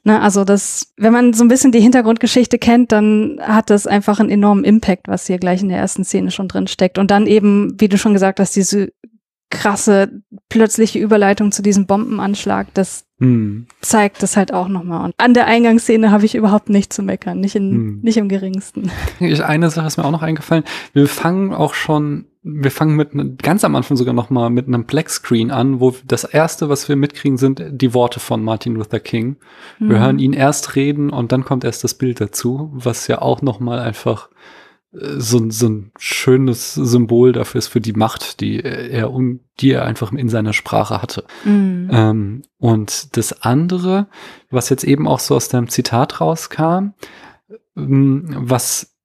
Ne, also das, wenn man so ein bisschen die Hintergrundgeschichte kennt, dann hat das einfach einen enormen Impact, was hier gleich in der ersten Szene schon drin steckt. Und dann eben, wie du schon gesagt hast, diese krasse plötzliche Überleitung zu diesem Bombenanschlag, das hm. zeigt das halt auch nochmal. Und an der Eingangsszene habe ich überhaupt nicht zu meckern, nicht, in, hm. nicht im geringsten. Eine Sache ist mir auch noch eingefallen. Wir fangen auch schon, wir fangen mit ganz am Anfang sogar nochmal mit einem Black Screen an, wo das erste, was wir mitkriegen, sind die Worte von Martin Luther King. Wir hm. hören ihn erst reden und dann kommt erst das Bild dazu, was ja auch nochmal einfach so, so ein schönes Symbol dafür ist für die Macht, die er, die er einfach in seiner Sprache hatte. Mhm. Ähm, und das andere, was jetzt eben auch so aus deinem Zitat rauskam, ähm, was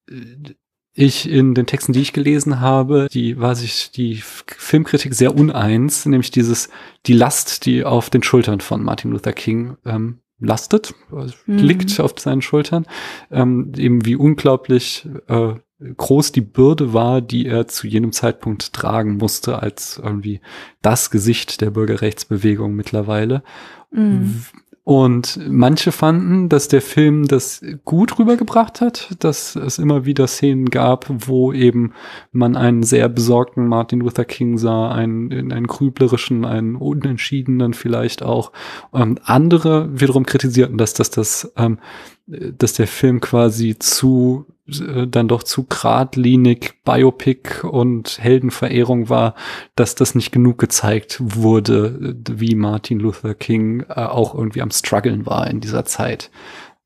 ich in den Texten, die ich gelesen habe, die war sich die Filmkritik sehr uneins, nämlich dieses, die Last, die auf den Schultern von Martin Luther King ähm, lastet, also mhm. liegt auf seinen Schultern, ähm, eben wie unglaublich äh, groß die Bürde war, die er zu jenem Zeitpunkt tragen musste, als irgendwie das Gesicht der Bürgerrechtsbewegung mittlerweile. Mhm. Und manche fanden, dass der Film das gut rübergebracht hat, dass es immer wieder Szenen gab, wo eben man einen sehr besorgten Martin Luther King sah, einen, einen grüblerischen, einen unentschiedenen vielleicht auch. Und andere wiederum kritisierten, dass das, das, ähm, dass der Film quasi zu äh, dann doch zu geradlinig Biopic und Heldenverehrung war, dass das nicht genug gezeigt wurde, wie Martin Luther King äh, auch irgendwie am struggeln war in dieser Zeit.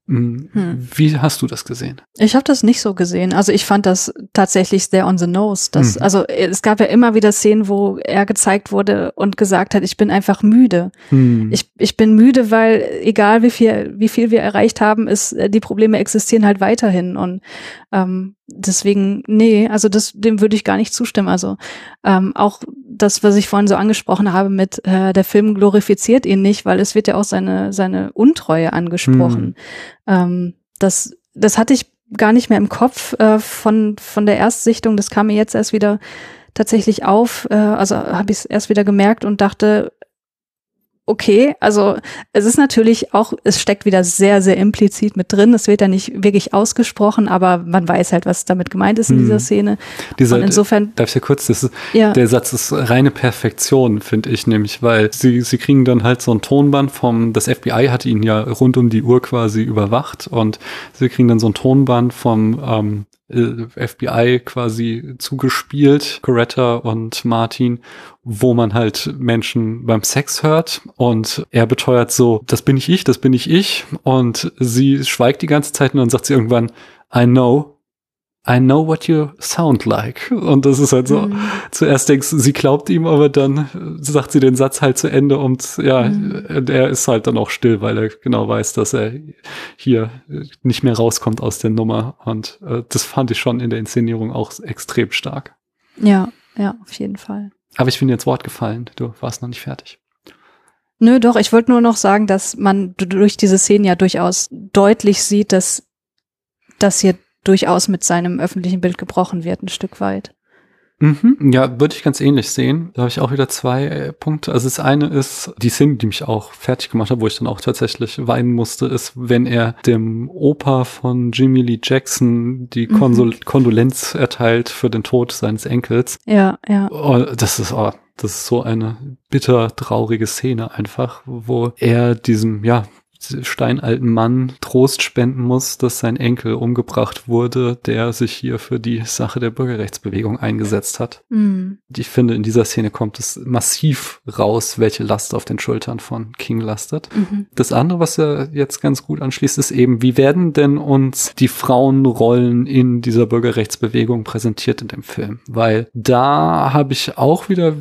Hm. hm. Wie hast du das gesehen? Ich habe das nicht so gesehen. Also ich fand das tatsächlich sehr on the nose. Dass, hm. Also es gab ja immer wieder Szenen, wo er gezeigt wurde und gesagt hat, ich bin einfach müde. Hm. Ich, ich bin müde, weil egal wie viel, wie viel wir erreicht haben, ist, äh, die Probleme existieren halt weiterhin. Und ähm, deswegen, nee, also das, dem würde ich gar nicht zustimmen. Also ähm, auch das, was ich vorhin so angesprochen habe mit äh, der Film glorifiziert ihn nicht, weil es wird ja auch seine, seine Untreue angesprochen. Hm. Ähm, das, das hatte ich gar nicht mehr im Kopf äh, von, von der Erstsichtung. Das kam mir jetzt erst wieder tatsächlich auf. Äh, also habe ich es erst wieder gemerkt und dachte, okay, also es ist natürlich auch, es steckt wieder sehr, sehr implizit mit drin. Es wird ja nicht wirklich ausgesprochen, aber man weiß halt, was damit gemeint ist in hm. dieser Szene. Dieser, Und insofern. Darf ich ja kurz, ist, ja. der Satz ist reine Perfektion, finde ich nämlich, weil sie, sie kriegen dann halt so ein Tonband vom, das FBI hat ihn ja rund um die Uhr quasi überwacht und sie kriegen dann so ein Tonband vom ähm, äh, FBI quasi zugespielt, Coretta und Martin, wo man halt Menschen beim Sex hört. Und er beteuert so, das bin ich ich, das bin ich ich. Und sie schweigt die ganze Zeit und dann sagt sie irgendwann, I know, I know what you sound like. Und das ist halt so, mhm. zuerst denkst du, sie glaubt ihm, aber dann sagt sie den Satz halt zu Ende und ja, mhm. er ist halt dann auch still, weil er genau weiß, dass er hier nicht mehr rauskommt aus der Nummer. Und äh, das fand ich schon in der Inszenierung auch extrem stark. Ja, ja, auf jeden Fall. Aber ich bin dir ins Wort gefallen. Du warst noch nicht fertig. Nö, doch, ich wollte nur noch sagen, dass man durch diese Szene ja durchaus deutlich sieht, dass das hier durchaus mit seinem öffentlichen Bild gebrochen wird, ein Stück weit. Mhm, ja, würde ich ganz ähnlich sehen. Da habe ich auch wieder zwei äh, Punkte. Also das eine ist die Szene, die mich auch fertig gemacht hat, wo ich dann auch tatsächlich weinen musste, ist, wenn er dem Opa von Jimmy Lee Jackson die Mhm. Konsol Kondolenz erteilt für den Tod seines Enkels. Ja, ja. Oh, das ist, oh, das ist so eine bitter traurige Szene einfach, wo er diesem, ja, steinalten Mann Trost spenden muss, dass sein Enkel umgebracht wurde, der sich hier für die Sache der Bürgerrechtsbewegung eingesetzt hat. Mhm. Ich finde, in dieser Szene kommt es massiv raus, welche Last auf den Schultern von King lastet. Mhm. Das andere, was er jetzt ganz gut anschließt, ist eben, wie werden denn uns die Frauenrollen in dieser Bürgerrechtsbewegung präsentiert in dem Film? Weil da habe ich auch wieder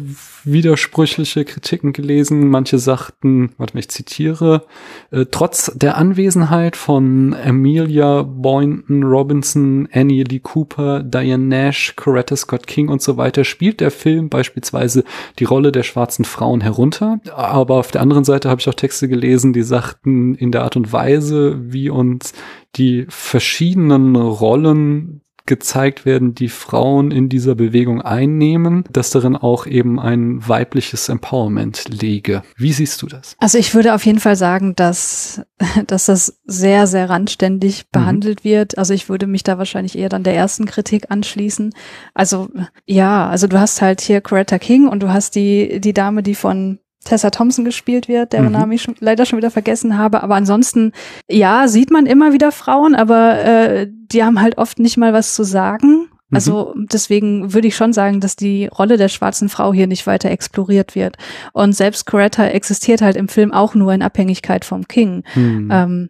widersprüchliche Kritiken gelesen. Manche sagten, warte mal, ich zitiere, äh, trotz der Anwesenheit von Amelia Boynton Robinson, Annie Lee Cooper, Diane Nash, Coretta Scott King und so weiter, spielt der Film beispielsweise die Rolle der schwarzen Frauen herunter. Aber auf der anderen Seite habe ich auch Texte gelesen, die sagten, in der Art und Weise, wie uns die verschiedenen Rollen gezeigt werden, die Frauen in dieser Bewegung einnehmen, dass darin auch eben ein weibliches Empowerment liege. Wie siehst du das? Also ich würde auf jeden Fall sagen, dass, <laughs> dass das sehr, sehr randständig behandelt wird. Also ich würde mich da wahrscheinlich eher dann der ersten Kritik anschließen. Also ja, also du hast halt hier Coretta King und du hast die, die Dame, die von Tessa Thompson gespielt wird, deren Mhm. Namen ich schon, leider schon wieder vergessen habe. Aber ansonsten, ja, sieht man immer wieder Frauen, aber äh, die haben halt oft nicht mal was zu sagen. Mhm. Also deswegen würde ich schon sagen, dass die Rolle der schwarzen Frau hier nicht weiter exploriert wird. Und selbst Coretta existiert halt im Film auch nur in Abhängigkeit vom King. Hm. Ähm,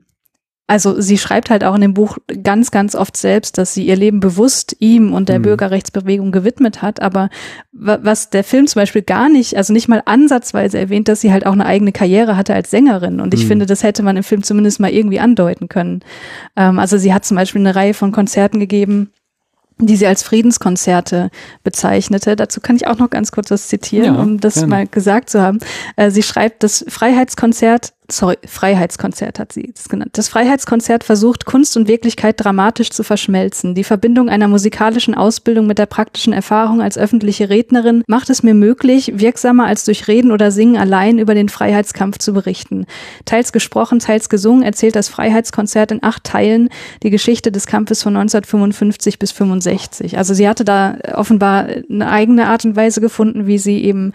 also sie schreibt halt auch in dem Buch ganz, ganz oft selbst, dass sie ihr Leben bewusst ihm und der Mhm. Bürgerrechtsbewegung gewidmet hat. Aber wa- was der Film zum Beispiel gar nicht, also nicht mal ansatzweise erwähnt, dass sie halt auch eine eigene Karriere hatte als Sängerin. Und ich Mhm. finde, das hätte man im Film zumindest mal irgendwie andeuten können. Ähm, also sie hat zum Beispiel eine Reihe von Konzerten gegeben, die sie als Friedenskonzerte bezeichnete. Dazu kann ich auch noch ganz kurz was zitieren, Ja, um das gerne. mal gesagt zu haben. Äh, sie schreibt, das Freiheitskonzert, sorry, Freiheitskonzert hat sie das genannt. Das Freiheitskonzert versucht, Kunst und Wirklichkeit dramatisch zu verschmelzen. Die Verbindung einer musikalischen Ausbildung mit der praktischen Erfahrung als öffentliche Rednerin macht es mir möglich, wirksamer als durch Reden oder Singen allein über den Freiheitskampf zu berichten. Teils gesprochen, teils gesungen erzählt das Freiheitskonzert in acht Teilen die Geschichte des Kampfes von 1955 bis 65. Also sie hatte da offenbar eine eigene Art und Weise gefunden, wie sie eben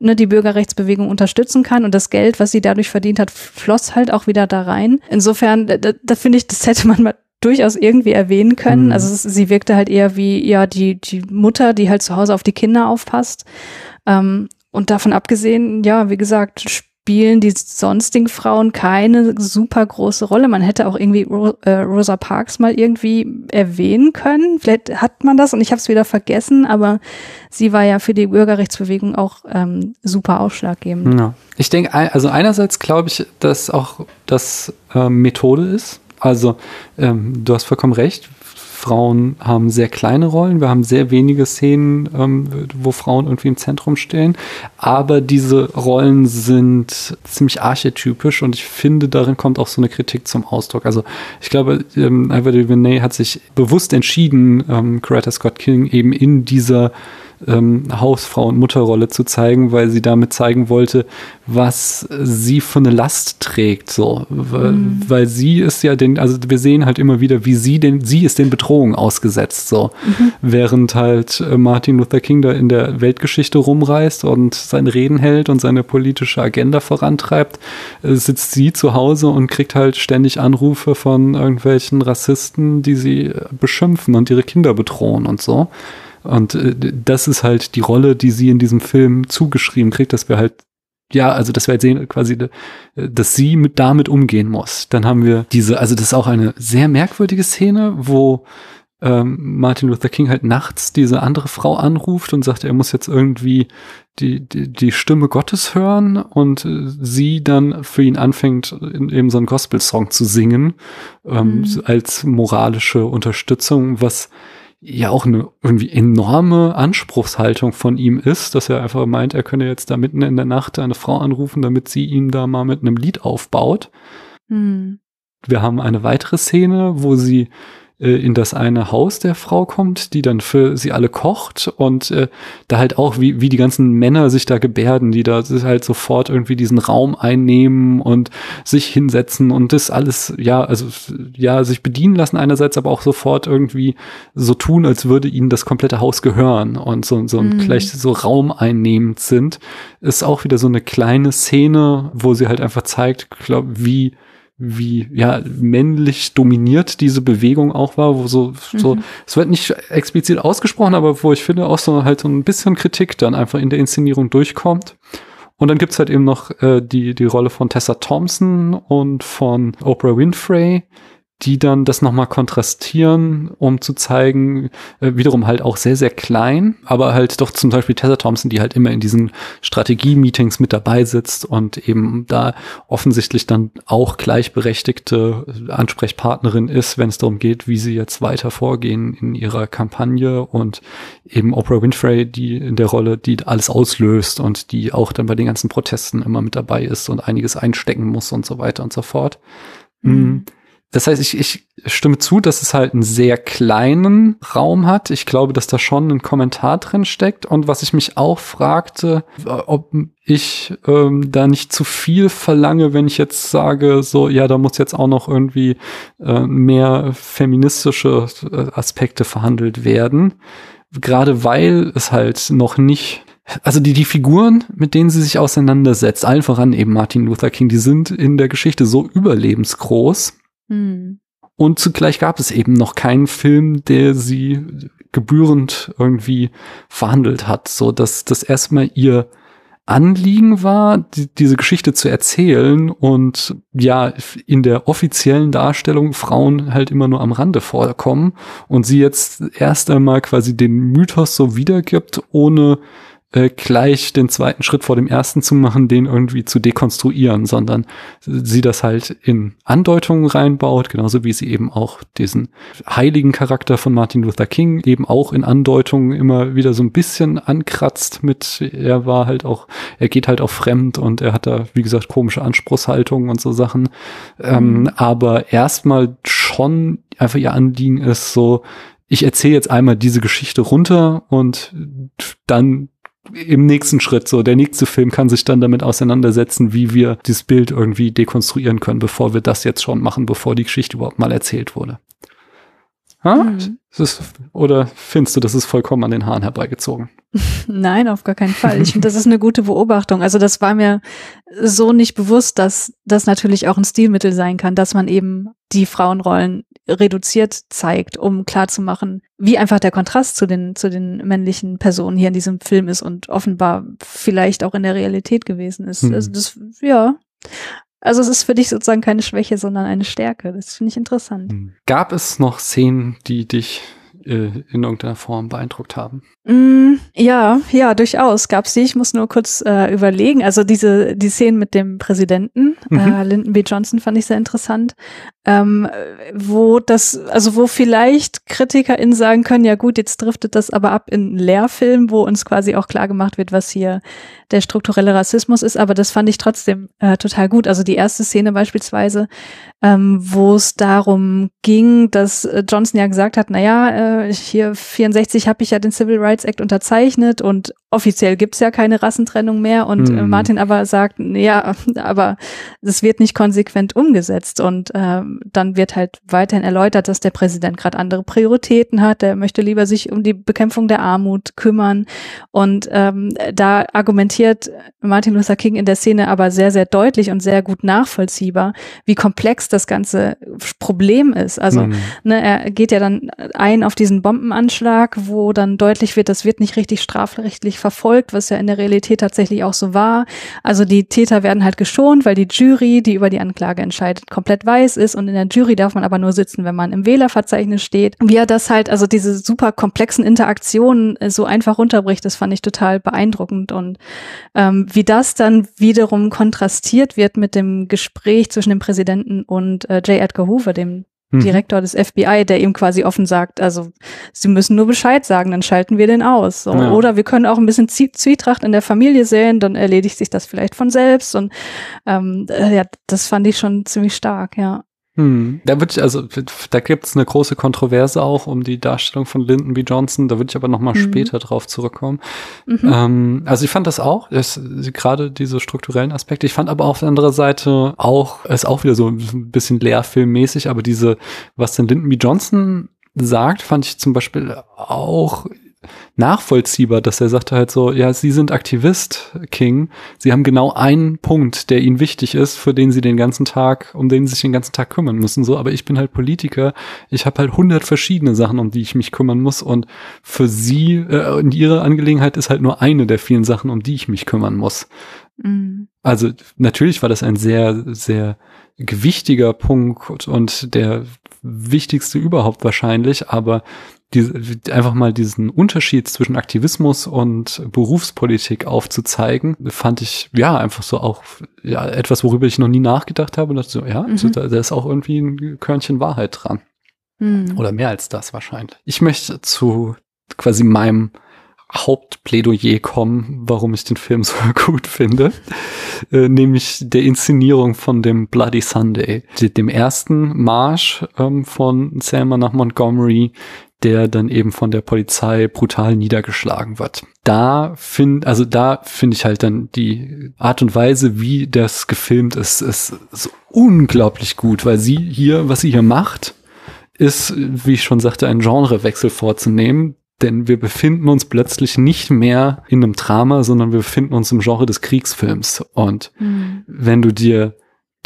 ne, die Bürgerrechtsbewegung unterstützen kann und das Geld, was sie dadurch verdient hat, floss halt auch wieder da rein. Insofern, da, da, finde ich, das hätte man mal durchaus irgendwie erwähnen können. Mhm. Also es, sie wirkte halt eher wie ja die die Mutter, die halt zu Hause auf die Kinder aufpasst. Ähm, und davon abgesehen, ja, wie gesagt, spielen die sonstigen Frauen keine super große Rolle. Man hätte auch irgendwie äh, Rosa Parks mal irgendwie erwähnen können. Vielleicht hat man das und ich habe es wieder vergessen, aber sie war ja für die Bürgerrechtsbewegung auch ähm, super ausschlaggebend. Ja. Ich denke, also einerseits glaube ich, dass auch das ähm, Methode ist. Also ähm, du hast vollkommen recht. Frauen haben sehr kleine Rollen. Wir haben sehr wenige Szenen, ähm, wo Frauen irgendwie im Zentrum stehen. Aber diese Rollen sind ziemlich archetypisch und ich finde, darin kommt auch so eine Kritik zum Ausdruck. Also ich glaube, ähm, Ava DuVernay hat sich bewusst entschieden, ähm, Coretta Scott King eben in dieser ähm, Hausfrau- und Mutterrolle zu zeigen, weil sie damit zeigen wollte, was sie für eine Last trägt, so, weil, Mhm. weil sie ist ja den, also wir sehen halt immer wieder, wie sie den, sie ist den Bedrohungen ausgesetzt, so, Mhm. während halt äh, Martin Luther King da in der Weltgeschichte rumreist und seine Reden hält und seine politische Agenda vorantreibt, äh, sitzt sie zu Hause und kriegt halt ständig Anrufe von irgendwelchen Rassisten, die sie äh, beschimpfen und ihre Kinder bedrohen und so. Und äh, das ist halt die Rolle, die sie in diesem Film zugeschrieben kriegt, dass wir halt, ja, also dass wir halt sehen, quasi, äh, dass sie mit damit umgehen muss. Dann haben wir diese, also das ist auch eine sehr merkwürdige Szene, wo ähm, Martin Luther King halt nachts diese andere Frau anruft und sagt, er muss jetzt irgendwie die, die, die Stimme Gottes hören und äh, sie dann für ihn anfängt, in, eben so einen Gospel-Song zu singen, ähm, Mhm. als moralische Unterstützung, was ja auch eine irgendwie enorme Anspruchshaltung von ihm ist, dass er einfach meint, er könne jetzt da mitten in der Nacht eine Frau anrufen, damit sie ihm da mal mit einem Lied aufbaut. Hm. Wir haben eine weitere Szene, wo sie äh, in das eine Haus der Frau kommt, die dann für sie alle kocht und äh, da halt auch, wie, wie die ganzen Männer sich da gebärden, die da halt sofort irgendwie diesen Raum einnehmen und sich hinsetzen und das alles, ja, also ja, sich bedienen lassen einerseits, aber auch sofort irgendwie so tun, als würde ihnen das komplette Haus gehören und so, so mm. gleich so Raum einnehmend sind, ist auch wieder so eine kleine Szene, wo sie halt einfach zeigt, glaub, wie wie ja männlich dominiert diese Bewegung auch war, wo so mhm. so es wird nicht explizit ausgesprochen, aber wo ich finde auch so halt so ein bisschen Kritik dann einfach in der Inszenierung durchkommt. Und dann gibt's halt eben noch äh, die die Rolle von Tessa Thompson und von Oprah Winfrey, die dann das nochmal kontrastieren, um zu zeigen, äh, wiederum halt auch sehr, sehr klein, aber halt doch zum Beispiel Tessa Thompson, die halt immer in diesen Strategie-Meetings mit dabei sitzt und eben da offensichtlich dann auch gleichberechtigte Ansprechpartnerin ist, wenn es darum geht, wie sie jetzt weiter vorgehen in ihrer Kampagne und eben Oprah Winfrey, die in der Rolle, die alles auslöst und die auch dann bei den ganzen Protesten immer mit dabei ist und einiges einstecken muss und so weiter und so fort. Mhm. Das heißt, ich, ich stimme zu, dass es halt einen sehr kleinen Raum hat. Ich glaube, dass da schon ein Kommentar drin steckt. Und was ich mich auch fragte, ob ich ähm, da nicht zu viel verlange, wenn ich jetzt sage, so, ja, da muss jetzt auch noch irgendwie äh, mehr feministische äh, Aspekte verhandelt werden. Gerade weil es halt noch nicht also die, die Figuren, mit denen sie sich auseinandersetzt, allen voran eben Martin Luther King, die sind in der Geschichte so überlebensgroß, hm. Und zugleich gab es eben noch keinen Film, der sie gebührend irgendwie verhandelt hat, so dass das erstmal ihr Anliegen war, die, diese Geschichte zu erzählen und ja, in der offiziellen Darstellung Frauen halt immer nur am Rande vorkommen und sie jetzt erst einmal quasi den Mythos so wiedergibt, ohne äh, gleich den zweiten Schritt vor dem ersten zu machen, den irgendwie zu dekonstruieren, sondern sie das halt in Andeutungen reinbaut, genauso wie sie eben auch diesen heiligen Charakter von Martin Luther King eben auch in Andeutungen immer wieder so ein bisschen ankratzt mit, er war halt auch, er geht halt auch fremd und er hat da, wie gesagt, komische Anspruchshaltungen und so Sachen. Ähm, mhm. aber erstmal schon einfach ihr Anliegen ist so, ich erzähle jetzt einmal diese Geschichte runter und dann im nächsten Schritt so. Der nächste Film kann sich dann damit auseinandersetzen, wie wir dieses Bild irgendwie dekonstruieren können, bevor wir das jetzt schon machen, bevor die Geschichte überhaupt mal erzählt wurde. Ha? Mhm. Ist, oder findest du, das ist vollkommen an den Haaren herbeigezogen? <laughs> Nein, auf gar keinen Fall. Ich finde, das ist eine gute Beobachtung. Also das war mir so nicht bewusst, dass das natürlich auch ein Stilmittel sein kann, dass man eben die Frauenrollen reduziert zeigt, um klarzumachen, wie einfach der Kontrast zu den, zu den männlichen Personen hier in diesem Film ist und offenbar vielleicht auch in der Realität gewesen ist. Hm. Also das, ja. Also es ist für dich sozusagen keine Schwäche, sondern eine Stärke. Das finde ich interessant. Hm. Gab es noch Szenen, die dich äh, in irgendeiner Form beeindruckt haben? Mm, ja, ja, durchaus gab es die. Ich muss nur kurz äh, überlegen. Also diese die Szenen mit dem Präsidenten, mhm. äh, Lyndon B. Johnson, fand ich sehr interessant. Ähm, wo das, also wo vielleicht KritikerInnen sagen können, ja gut, jetzt driftet das aber ab in einen Lehrfilm, wo uns quasi auch klar gemacht wird, was hier der strukturelle Rassismus ist. Aber das fand ich trotzdem äh, total gut. Also die erste Szene beispielsweise, ähm, wo es darum ging, dass äh, Johnson ja gesagt hat, na ja, äh, hier 64 habe ich ja den Civil Rights Act unterzeichnet und offiziell gibt's ja keine Rassentrennung mehr und mhm. Martin aber sagt, ja, <laughs> aber das wird nicht konsequent umgesetzt und äh, dann wird halt weiterhin erläutert, dass der Präsident gerade andere Prioritäten hat, der möchte lieber sich um die Bekämpfung der Armut kümmern und ähm, da argumentiert Martin Luther King in der Szene aber sehr, sehr deutlich und sehr gut nachvollziehbar, wie komplex das ganze Problem ist. Also mhm. ne, er geht ja dann ein auf diesen Bombenanschlag, wo dann deutlich wird, das wird nicht richtig strafrechtlich verfolgt, was ja in der Realität tatsächlich auch so war. Also die Täter werden halt geschont, weil die Jury, die über die Anklage entscheidet, komplett weiß ist und in der Jury darf man aber nur sitzen, wenn man im Wählerverzeichnis steht. Wie er das halt, also diese super komplexen Interaktionen äh, so einfach runterbricht, das fand ich total beeindruckend und ähm, wie das dann wiederum kontrastiert wird mit dem Gespräch zwischen dem Präsidenten und äh, J. Edgar Hoover, dem Mhm. Direktor des FBI, der ihm quasi offen sagt, also sie müssen nur Bescheid sagen, dann schalten wir den aus. So. Ja. Oder wir können auch ein bisschen Zwietracht in der Familie sehen, dann erledigt sich das vielleicht von selbst. Und ähm, äh, ja, das fand ich schon ziemlich stark, ja. Hm. Da würde ich, also da gibt es eine große Kontroverse auch um die Darstellung von Lyndon B. Johnson. Da würde ich aber noch mal mhm. später drauf zurückkommen. Mhm. Ähm, also ich fand das auch, gerade diese strukturellen Aspekte. Ich fand aber auf der anderen Seite auch, ist auch wieder so ein bisschen lehrfilmmäßig, aber diese, was denn Lyndon B. Johnson sagt, fand ich zum Beispiel auch nachvollziehbar, dass er sagte halt so, ja, Sie sind Aktivist, King. Sie haben genau einen Punkt, der Ihnen wichtig ist, für den Sie den ganzen Tag, um den Sie sich den ganzen Tag kümmern müssen. So, aber ich bin halt Politiker. Ich habe halt hundert verschiedene Sachen, um die ich mich kümmern muss. Und für Sie, äh, in Ihre Angelegenheit ist halt nur eine der vielen Sachen, um die ich mich kümmern muss. Mhm. Also natürlich war das ein sehr, sehr gewichtiger Punkt und der wichtigste überhaupt wahrscheinlich, aber diese, einfach mal diesen Unterschied zwischen Aktivismus und Berufspolitik aufzuzeigen, fand ich ja einfach so auch ja, etwas, worüber ich noch nie nachgedacht habe. Und dachte so, ja, mhm. also da, da, ist auch irgendwie ein Körnchen Wahrheit dran. Mhm. Oder mehr als das wahrscheinlich. Ich möchte zu quasi meinem Hauptplädoyer kommen, warum ich den Film <laughs> so gut finde, äh, nämlich der Inszenierung von dem Bloody Sunday, dem ersten Marsch ähm, von Selma nach Montgomery, der dann eben von der Polizei brutal niedergeschlagen wird. Da finde, also da finde ich halt dann die Art und Weise, wie das gefilmt ist, ist, ist unglaublich gut, weil sie hier, was sie hier macht, ist, wie ich schon sagte, ein Genrewechsel vorzunehmen, denn wir befinden uns plötzlich nicht mehr in einem Drama, sondern wir befinden uns im Genre des Kriegsfilms. Und mhm. wenn du dir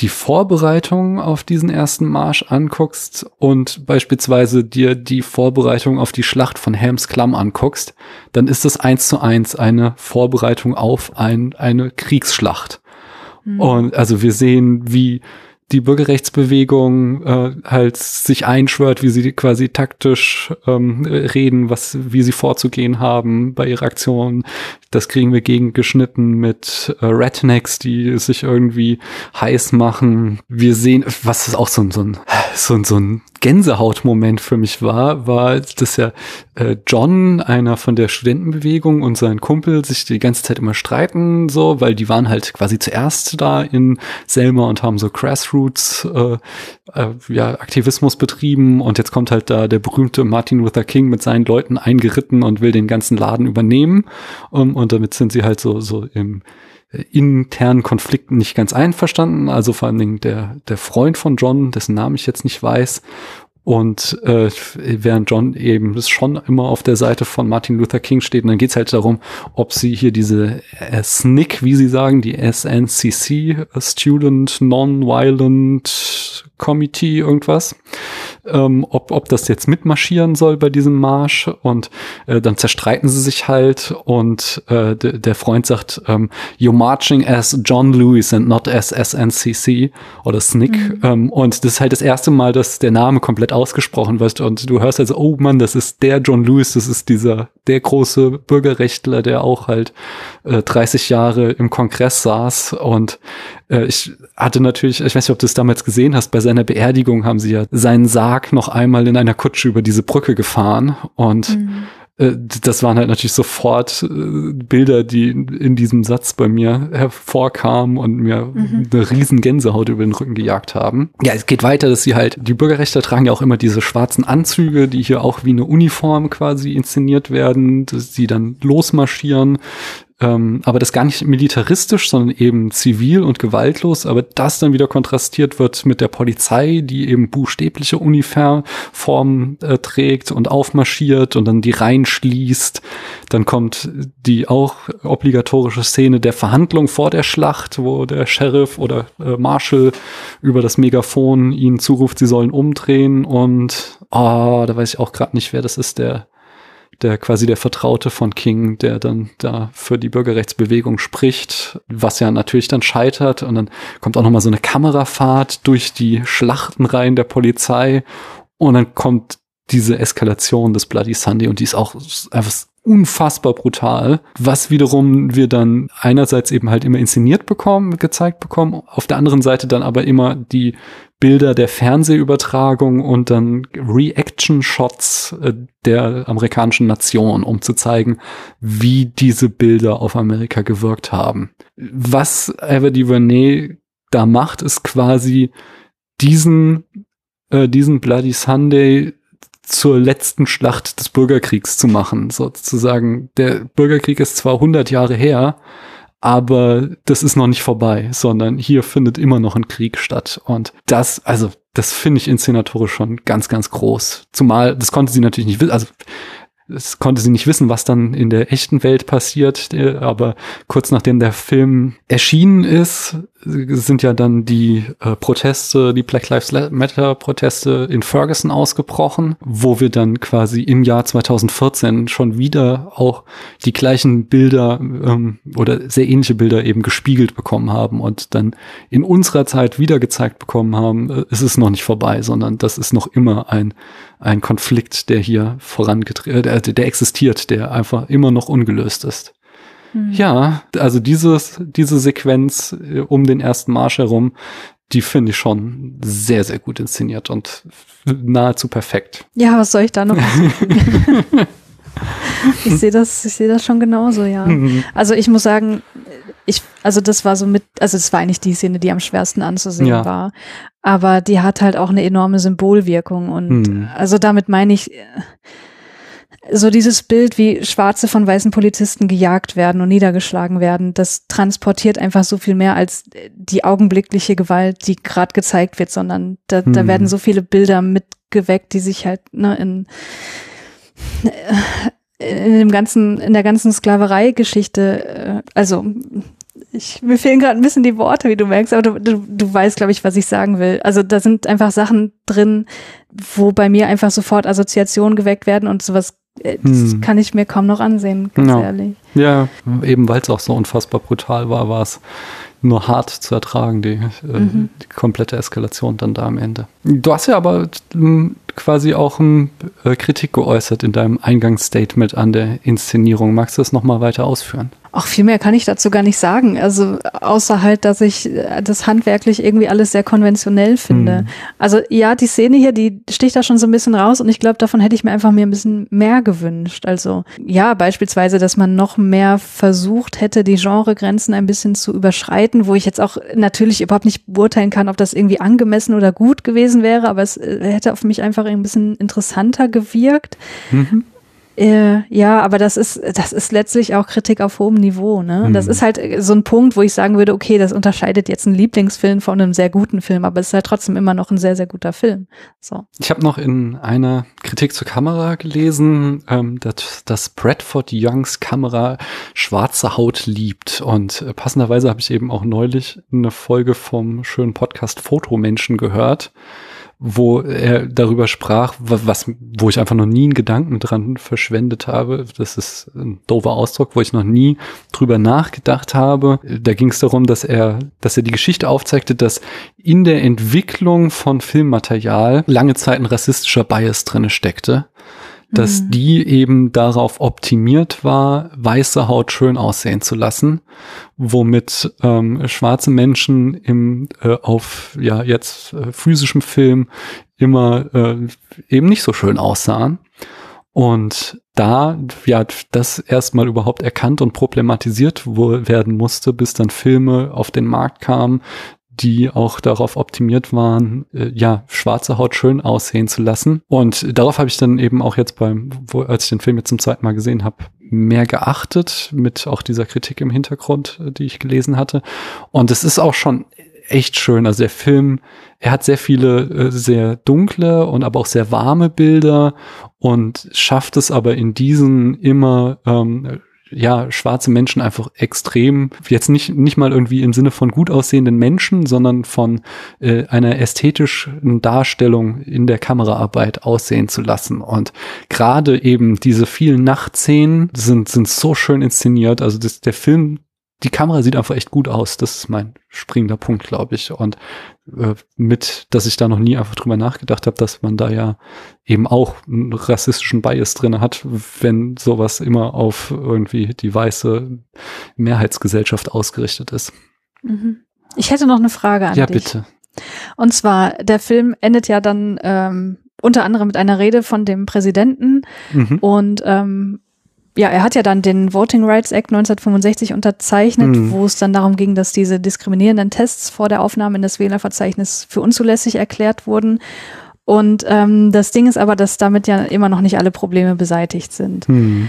die Vorbereitung auf diesen ersten Marsch anguckst und beispielsweise dir die Vorbereitung auf die Schlacht von Helms Klamm anguckst, dann ist das eins zu eins eine Vorbereitung auf ein, eine Kriegsschlacht. Mhm. Und also wir sehen, wie die Bürgerrechtsbewegung äh, halt sich einschwört, wie sie quasi taktisch ähm, reden, was, wie sie vorzugehen haben bei ihrer Aktion. Das kriegen wir gegengeschnitten mit äh, Rednecks, die sich irgendwie heiß machen. Wir sehen, was ist auch so, so ein, so, so ein Gänsehautmoment für mich war, war, dass ja äh, John, einer von der Studentenbewegung und sein Kumpel sich die ganze Zeit immer streiten, so, weil die waren halt quasi zuerst da in Selma und haben so Grassroots äh, äh, ja, Aktivismus betrieben und jetzt kommt halt da der berühmte Martin Luther King mit seinen Leuten eingeritten und will den ganzen Laden übernehmen. Um, und damit sind sie halt so, so im internen Konflikten nicht ganz einverstanden. Also vor allen Dingen der, der Freund von John, dessen Namen ich jetzt nicht weiß. Und äh, während John eben schon immer auf der Seite von Martin Luther King steht, und dann geht's halt darum, ob sie hier diese äh, SNCC, wie sie sagen, die SNCC, Student Non-Violent Committee, irgendwas, ähm, ob, ob das jetzt mitmarschieren soll bei diesem Marsch. Und äh, dann zerstreiten sie sich halt und äh, der Freund sagt, ähm, You're marching as John Lewis and not as SNCC oder SNCC. Mhm. Ähm, und das ist halt das erste Mal, dass der Name komplett ausgesprochen wird. Und du hörst also, oh Mann, das ist der John Lewis, das ist dieser, der große Bürgerrechtler, der auch halt äh, 30 Jahre im Kongress saß. Und äh, ich hatte natürlich, ich weiß nicht, ob du es damals gesehen hast, bei seiner Beerdigung haben sie ja seinen Sarg noch einmal in einer Kutsche über diese Brücke gefahren und mhm. äh, das waren halt natürlich sofort äh, Bilder, die in diesem Satz bei mir hervorkamen und mir mhm. eine riesen Gänsehaut über den Rücken gejagt haben. Ja, es geht weiter, dass sie halt, die Bürgerrechte tragen ja auch immer diese schwarzen Anzüge, die hier auch wie eine Uniform quasi inszeniert werden, dass sie dann losmarschieren ähm, aber das gar nicht militaristisch, sondern eben zivil und gewaltlos, aber das dann wieder kontrastiert wird mit der Polizei, die eben buchstäbliche Uniform äh, trägt und aufmarschiert und dann die Reihen schließt. Dann kommt die auch obligatorische Szene der Verhandlung vor der Schlacht, wo der Sheriff oder äh, Marshal über das Megafon ihnen zuruft, sie sollen umdrehen und oh, da weiß ich auch gerade nicht, wer das ist, der der quasi der Vertraute von King, der dann da für die Bürgerrechtsbewegung spricht, was ja natürlich dann scheitert. Und dann kommt auch noch mal so eine Kamerafahrt durch die Schlachtenreihen der Polizei. Und dann kommt diese Eskalation des Bloody Sunday. Und die ist auch einfach unfassbar brutal, was wiederum wir dann einerseits eben halt immer inszeniert bekommen, gezeigt bekommen, auf der anderen Seite dann aber immer die Bilder der Fernsehübertragung und dann Reaction-Shots äh, der amerikanischen Nation, um zu zeigen, wie diese Bilder auf Amerika gewirkt haben. Was Eva DuVernay da macht, ist quasi diesen, äh, diesen Bloody Sunday zur letzten Schlacht des Bürgerkriegs zu machen, sozusagen. Der Bürgerkrieg ist zwar 100 Jahre her, aber das ist noch nicht vorbei, sondern hier findet immer noch ein Krieg statt. Und das, also, das finde ich inszenatorisch schon ganz, ganz groß. Zumal, das konnte sie natürlich nicht wissen, also es konnte sie nicht wissen, was dann in der echten Welt passiert, aber kurz nachdem der Film erschienen ist, sind ja dann die äh, Proteste, die Black Lives Matter Proteste in Ferguson ausgebrochen, wo wir dann quasi im Jahr 2014 schon wieder auch die gleichen Bilder ähm, oder sehr ähnliche Bilder eben gespiegelt bekommen haben und dann in unserer Zeit wieder gezeigt bekommen haben, äh, es ist noch nicht vorbei, sondern das ist noch immer ein ein Konflikt, der hier vorangetreten, äh, der, der existiert, der einfach immer noch ungelöst ist. Mhm. Ja, also dieses, diese Sequenz äh, um den ersten Marsch herum, die finde ich schon sehr, sehr gut inszeniert und nahezu perfekt. Ja, was soll ich da noch? <laughs> ich sehe das, ich sehe das schon genauso, ja. Mhm. Also ich muss sagen, ich, also das war so mit, also es war eigentlich die Szene, die am schwersten anzusehen ja. war. Aber die hat halt auch eine enorme Symbolwirkung und mhm. also damit meine ich, so dieses Bild, wie Schwarze von weißen Polizisten gejagt werden und niedergeschlagen werden, das transportiert einfach so viel mehr als die augenblickliche Gewalt, die gerade gezeigt wird, sondern da, hm. da werden so viele Bilder mitgeweckt, die sich halt ne, in, in dem ganzen, in der ganzen Sklaverei-Geschichte, äh, also ich, mir fehlen gerade ein bisschen die Worte, wie du merkst, aber du, du, du weißt, glaube ich, was ich sagen will. Also da sind einfach Sachen drin, wo bei mir einfach sofort Assoziationen geweckt werden und sowas äh, das hm. kann ich mir kaum noch ansehen, ganz ja. ehrlich. Ja, eben weil es auch so unfassbar brutal war, war es nur hart zu ertragen, die, äh, mhm. die, komplette Eskalation dann da am Ende. Du hast ja aber hm, quasi auch eine äh, Kritik geäußert in deinem Eingangsstatement an der Inszenierung. Magst du das nochmal weiter ausführen? Auch viel mehr kann ich dazu gar nicht sagen. Also außer halt, dass ich das handwerklich irgendwie alles sehr konventionell finde. Mhm. Also ja, die Szene hier, die sticht da schon so ein bisschen raus und ich glaube, davon hätte ich mir einfach mir ein bisschen mehr gewünscht. Also ja, beispielsweise, dass man noch mehr versucht hätte, die Genregrenzen ein bisschen zu überschreiten, wo ich jetzt auch natürlich überhaupt nicht beurteilen kann, ob das irgendwie angemessen oder gut gewesen wäre, aber es äh, hätte auf mich einfach ein bisschen interessanter gewirkt. Mhm. Äh, ja, aber das ist, das ist letztlich auch Kritik auf hohem Niveau. Ne? Mhm. Das ist halt so ein Punkt, wo ich sagen würde, okay, das unterscheidet jetzt einen Lieblingsfilm von einem sehr guten Film, aber es ist halt trotzdem immer noch ein sehr, sehr guter Film. So. Ich habe noch in einer Kritik zur Kamera gelesen, ähm, dass, dass Bradford Youngs Kamera schwarze Haut liebt. Und äh, passenderweise habe ich eben auch neulich eine Folge vom schönen Podcast Fotomenschen gehört wo er darüber sprach, was, wo ich einfach noch nie einen Gedanken dran verschwendet habe. Das ist ein doofer Ausdruck, wo ich noch nie drüber nachgedacht habe. Da ging es darum, dass er, dass er die Geschichte aufzeigte, dass in der Entwicklung von Filmmaterial lange Zeit ein rassistischer Bias drinne steckte dass mhm. die eben darauf optimiert war, weiße Haut schön aussehen zu lassen, womit ähm, schwarze Menschen im äh, auf ja jetzt äh, physischem Film immer äh, eben nicht so schön aussahen. Und da ja das erstmal überhaupt erkannt und problematisiert wo, werden musste, bis dann Filme auf den Markt kamen, die auch darauf optimiert waren, äh, ja, schwarze Haut schön aussehen zu lassen. Und darauf habe ich dann eben auch jetzt beim, wo, als ich den Film jetzt zum zweiten Mal gesehen habe, mehr geachtet, mit auch dieser Kritik im Hintergrund, äh, die ich gelesen hatte. Und es ist auch schon echt schön. Also der Film, er hat sehr viele äh, sehr dunkle und aber auch sehr warme Bilder und schafft es aber in diesen immer ähm, ja, schwarze Menschen einfach extrem, jetzt nicht, nicht mal irgendwie im Sinne von gut aussehenden Menschen, sondern von äh, einer ästhetischen Darstellung in der Kameraarbeit aussehen zu lassen. Und gerade eben diese vielen Nachtszenen sind, sind so schön inszeniert. Also das, der Film die Kamera sieht einfach echt gut aus. Das ist mein springender Punkt, glaube ich. Und äh, mit, dass ich da noch nie einfach drüber nachgedacht habe, dass man da ja eben auch einen rassistischen Bias drin hat, wenn sowas immer auf irgendwie die weiße Mehrheitsgesellschaft ausgerichtet ist. Mhm. Ich hätte noch eine Frage an ja, dich. Ja, bitte. Und zwar, der Film endet ja dann ähm, unter anderem mit einer Rede von dem Präsidenten mhm. und ähm, ja, er hat ja dann den Voting Rights Act 1965 unterzeichnet, Mhm. wo es dann darum ging, dass diese diskriminierenden Tests vor der Aufnahme in das Wählerverzeichnis für unzulässig erklärt wurden. Und ähm, das Ding ist aber, dass damit ja immer noch nicht alle Probleme beseitigt sind. Hm.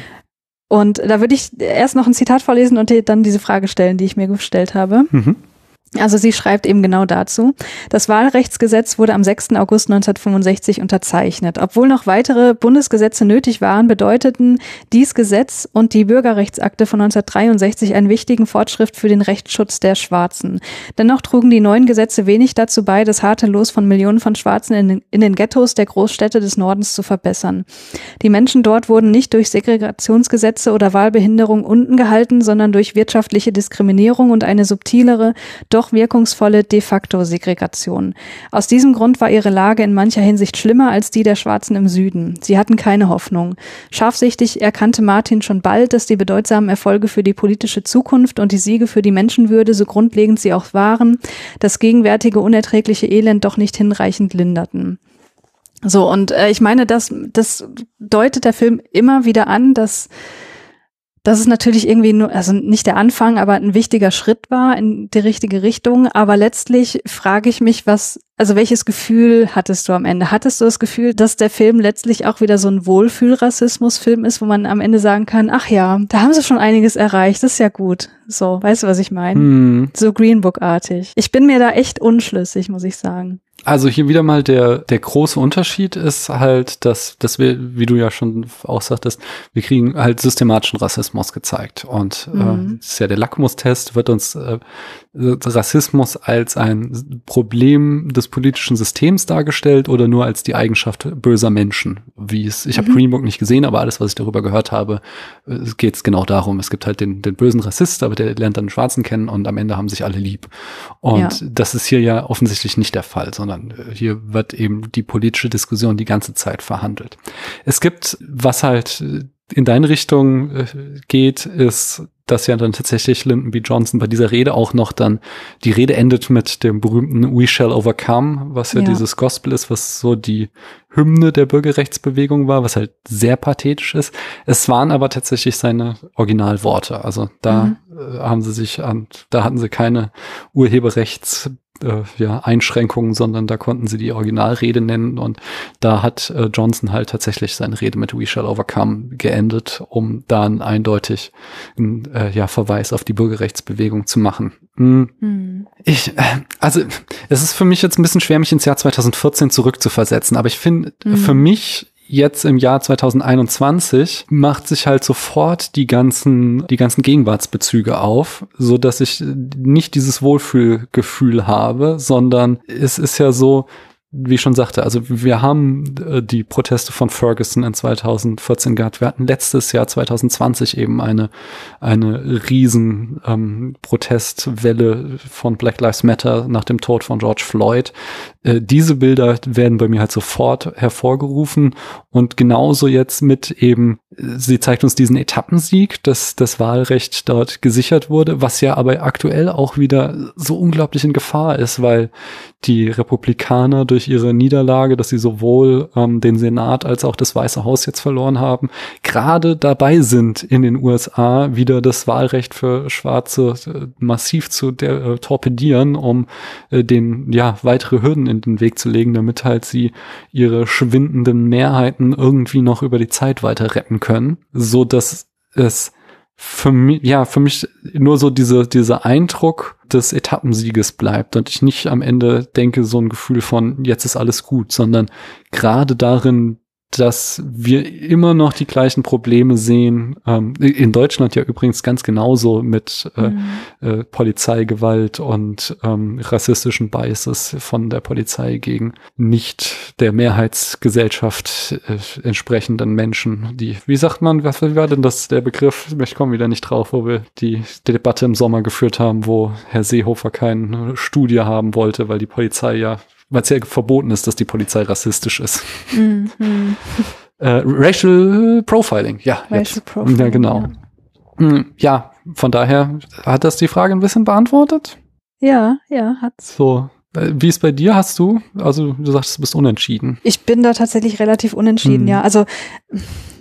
Und da würde ich erst noch ein Zitat vorlesen und dann diese Frage stellen, die ich mir gestellt habe. Mhm. Also sie schreibt eben genau dazu. Das Wahlrechtsgesetz wurde am 6. August 1965 unterzeichnet. Obwohl noch weitere Bundesgesetze nötig waren, bedeuteten dies Gesetz und die Bürgerrechtsakte von 1963 einen wichtigen Fortschritt für den Rechtsschutz der Schwarzen. Dennoch trugen die neuen Gesetze wenig dazu bei, das harte Los von Millionen von Schwarzen in den, in den Ghettos der Großstädte des Nordens zu verbessern. Die Menschen dort wurden nicht durch Segregationsgesetze oder Wahlbehinderung unten gehalten, sondern durch wirtschaftliche Diskriminierung und eine subtilere, doch wirkungsvolle de facto Segregation. Aus diesem Grund war ihre Lage in mancher Hinsicht schlimmer als die der Schwarzen im Süden. Sie hatten keine Hoffnung. Scharfsichtig erkannte Martin schon bald, dass die bedeutsamen Erfolge für die politische Zukunft und die Siege für die Menschenwürde, so grundlegend sie auch waren, das gegenwärtige unerträgliche Elend doch nicht hinreichend linderten. So, und äh, ich meine, das, das deutet der Film immer wieder an, dass dass es natürlich irgendwie nur, also nicht der Anfang, aber ein wichtiger Schritt war in die richtige Richtung. Aber letztlich frage ich mich, was, also welches Gefühl hattest du am Ende? Hattest du das Gefühl, dass der Film letztlich auch wieder so ein Wohlfühlrassismus-Film ist, wo man am Ende sagen kann, ach ja, da haben sie schon einiges erreicht, das ist ja gut. So, weißt du, was ich meine? Hm. So Green Book-artig. Ich bin mir da echt unschlüssig, muss ich sagen. Also hier wieder mal der, der große Unterschied ist halt, dass, dass wir, wie du ja schon auch sagtest, wir kriegen halt systematischen Rassismus gezeigt. Und äh, Mhm. das ist ja der Lackmustest, wird uns äh, Rassismus als ein Problem des politischen Systems dargestellt oder nur als die Eigenschaft böser Menschen. Wie es, ich habe Mhm. Green Book nicht gesehen, aber alles, was ich darüber gehört habe, äh, geht es genau darum. Es gibt halt den, den bösen Rassist, aber der lernt dann den Schwarzen kennen und am Ende haben sich alle lieb. Und Ja. das ist hier ja offensichtlich nicht der Fall, sondern äh, hier wird eben die politische Diskussion die ganze Zeit verhandelt. Es gibt, was halt in deine Richtung äh, geht, ist, dass ja dann tatsächlich Lyndon B. Johnson bei dieser Rede auch noch dann, die Rede endet mit dem berühmten We Shall Overcome, was ja, Ja. dieses Gospel ist, was so die Hymne der Bürgerrechtsbewegung war, was halt sehr pathetisch ist. Es waren aber tatsächlich seine Originalworte. Also da Mhm. äh, haben sie sich an, da hatten sie keine Urheberrechts äh, ja, Einschränkungen, sondern da konnten sie die Originalrede nennen und da hat äh, Johnson halt tatsächlich seine Rede mit We Shall Overcome geendet, um dann eindeutig einen äh, ja, Verweis auf die Bürgerrechtsbewegung zu machen. Hm. Hm. Ich, äh, also es ist für mich jetzt ein bisschen schwer, mich ins Jahr 2014 zurückzuversetzen, aber ich finde, Mhm. für mich jetzt im Jahr 2021 macht sich halt sofort die ganzen, die ganzen Gegenwartsbezüge auf, so dass ich nicht dieses Wohlfühlgefühl habe, sondern es ist ja so, wie ich schon sagte, also wir haben äh, die Proteste von Ferguson in 2014 gehabt. Wir hatten letztes Jahr 2020 eben eine, eine riesen ähm, Protestwelle von Black Lives Matter nach dem Tod von George Floyd. Äh, diese Bilder werden bei mir halt sofort hervorgerufen und genauso jetzt mit eben, sie zeigt uns diesen Etappensieg, dass das Wahlrecht dort gesichert wurde, was ja aber aktuell auch wieder so unglaublich in Gefahr ist, weil die Republikaner durch ihre Niederlage, dass sie sowohl ähm, den Senat als auch das Weiße Haus jetzt verloren haben, gerade dabei sind, in den USA wieder das Wahlrecht für Schwarze äh, massiv zu der, äh, torpedieren, um äh, den ja weitere Hürden in den Weg zu legen, damit halt sie ihre schwindenden Mehrheiten irgendwie noch über die Zeit weiter retten können, so dass es für mich, ja, für mich nur so diese, dieser Eindruck des Etappensieges bleibt und ich nicht am Ende denke, so ein Gefühl von jetzt ist alles gut, sondern gerade darin, dass wir immer noch die gleichen Probleme sehen. Ähm, in Deutschland ja übrigens ganz genauso mit äh, Mhm. äh, Polizeigewalt und ähm, rassistischen Biases von der Polizei gegen nicht der Mehrheitsgesellschaft äh, entsprechenden Menschen, die, wie sagt man, was war denn das der Begriff? Ich komme wieder nicht drauf, wo wir die, die Debatte im Sommer geführt haben, wo Herr Seehofer keine Studie haben wollte, weil die Polizei ja, weil es ja verboten ist, dass die Polizei rassistisch ist. Mhm. <laughs> Äh, Racial Profiling, ja. Racial jetzt. Profiling, Ja, genau. ja. Hm, Ja, von daher hat das die Frage ein bisschen beantwortet. Ja, ja, hat's. So, äh, wie ist bei dir? Hast du, also du sagst, du bist unentschieden. Ich bin da tatsächlich relativ unentschieden, Mhm. ja. Also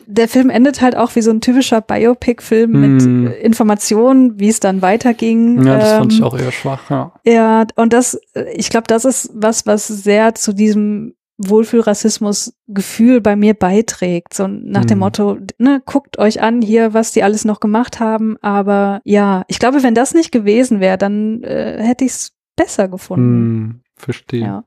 der Film endet halt auch wie so ein typischer Biopic-Film Hm. mit Informationen, wie es dann weiterging. Ja, das fand ich Ähm, auch eher schwach, ja. Ja, und das, äh, ich glaube, das ist was, was sehr zu diesem Wohlfühlrassismus-Gefühl bei mir beiträgt. So nach dem Mhm. Motto, ne, guckt euch an hier, was die alles noch gemacht haben. Aber ja, ich glaube, wenn das nicht gewesen wäre, dann äh, hätte ich es besser gefunden. Hm, verstehe. Ja.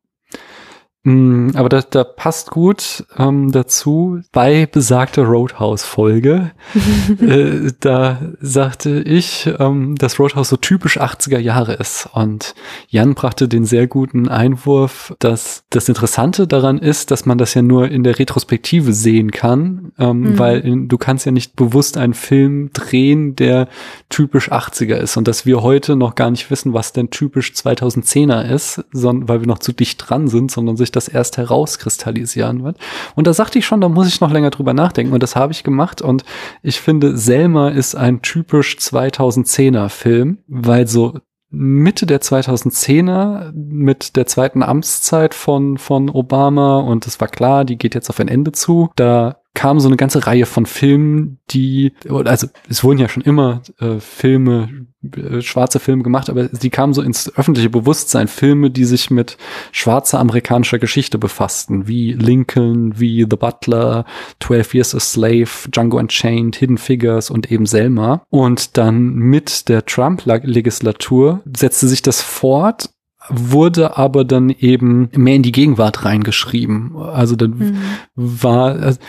Mm, Aber da, da passt gut ähm, dazu bei besagter Roadhouse-Folge. <laughs> äh, da sagte ich, ähm, dass Roadhouse so typisch 80er Jahre ist. Und Jan brachte den sehr guten Einwurf, dass das Interessante daran ist, dass man das ja nur in der Retrospektive sehen kann, ähm, Mhm. weil in, du kannst ja nicht bewusst einen Film drehen, der typisch 80er ist. Und dass wir heute noch gar nicht wissen, was denn typisch 2010er ist, sondern weil wir noch zu dicht dran sind, sondern sich das erst herauskristallisieren wird. Und da sagte ich schon, da muss ich noch länger drüber nachdenken. Und das habe ich gemacht. Und ich finde, Selma ist ein typisch 2010er Film, weil so Mitte der 2010er mit der zweiten Amtszeit von, von Obama und es war klar, die geht jetzt auf ein Ende zu. Da kam so eine ganze Reihe von Filmen, die, also es wurden ja schon immer äh, Filme, äh, schwarze Filme gemacht, aber die kamen so ins öffentliche Bewusstsein, Filme, die sich mit schwarzer amerikanischer Geschichte befassten, wie Lincoln, wie The Butler, 12 Years a Slave, Django Unchained, Hidden Figures und eben Selma. Und dann mit der Trump-Legislatur setzte sich das fort wurde aber dann eben mehr in die Gegenwart reingeschrieben. Also dann Mhm. war, also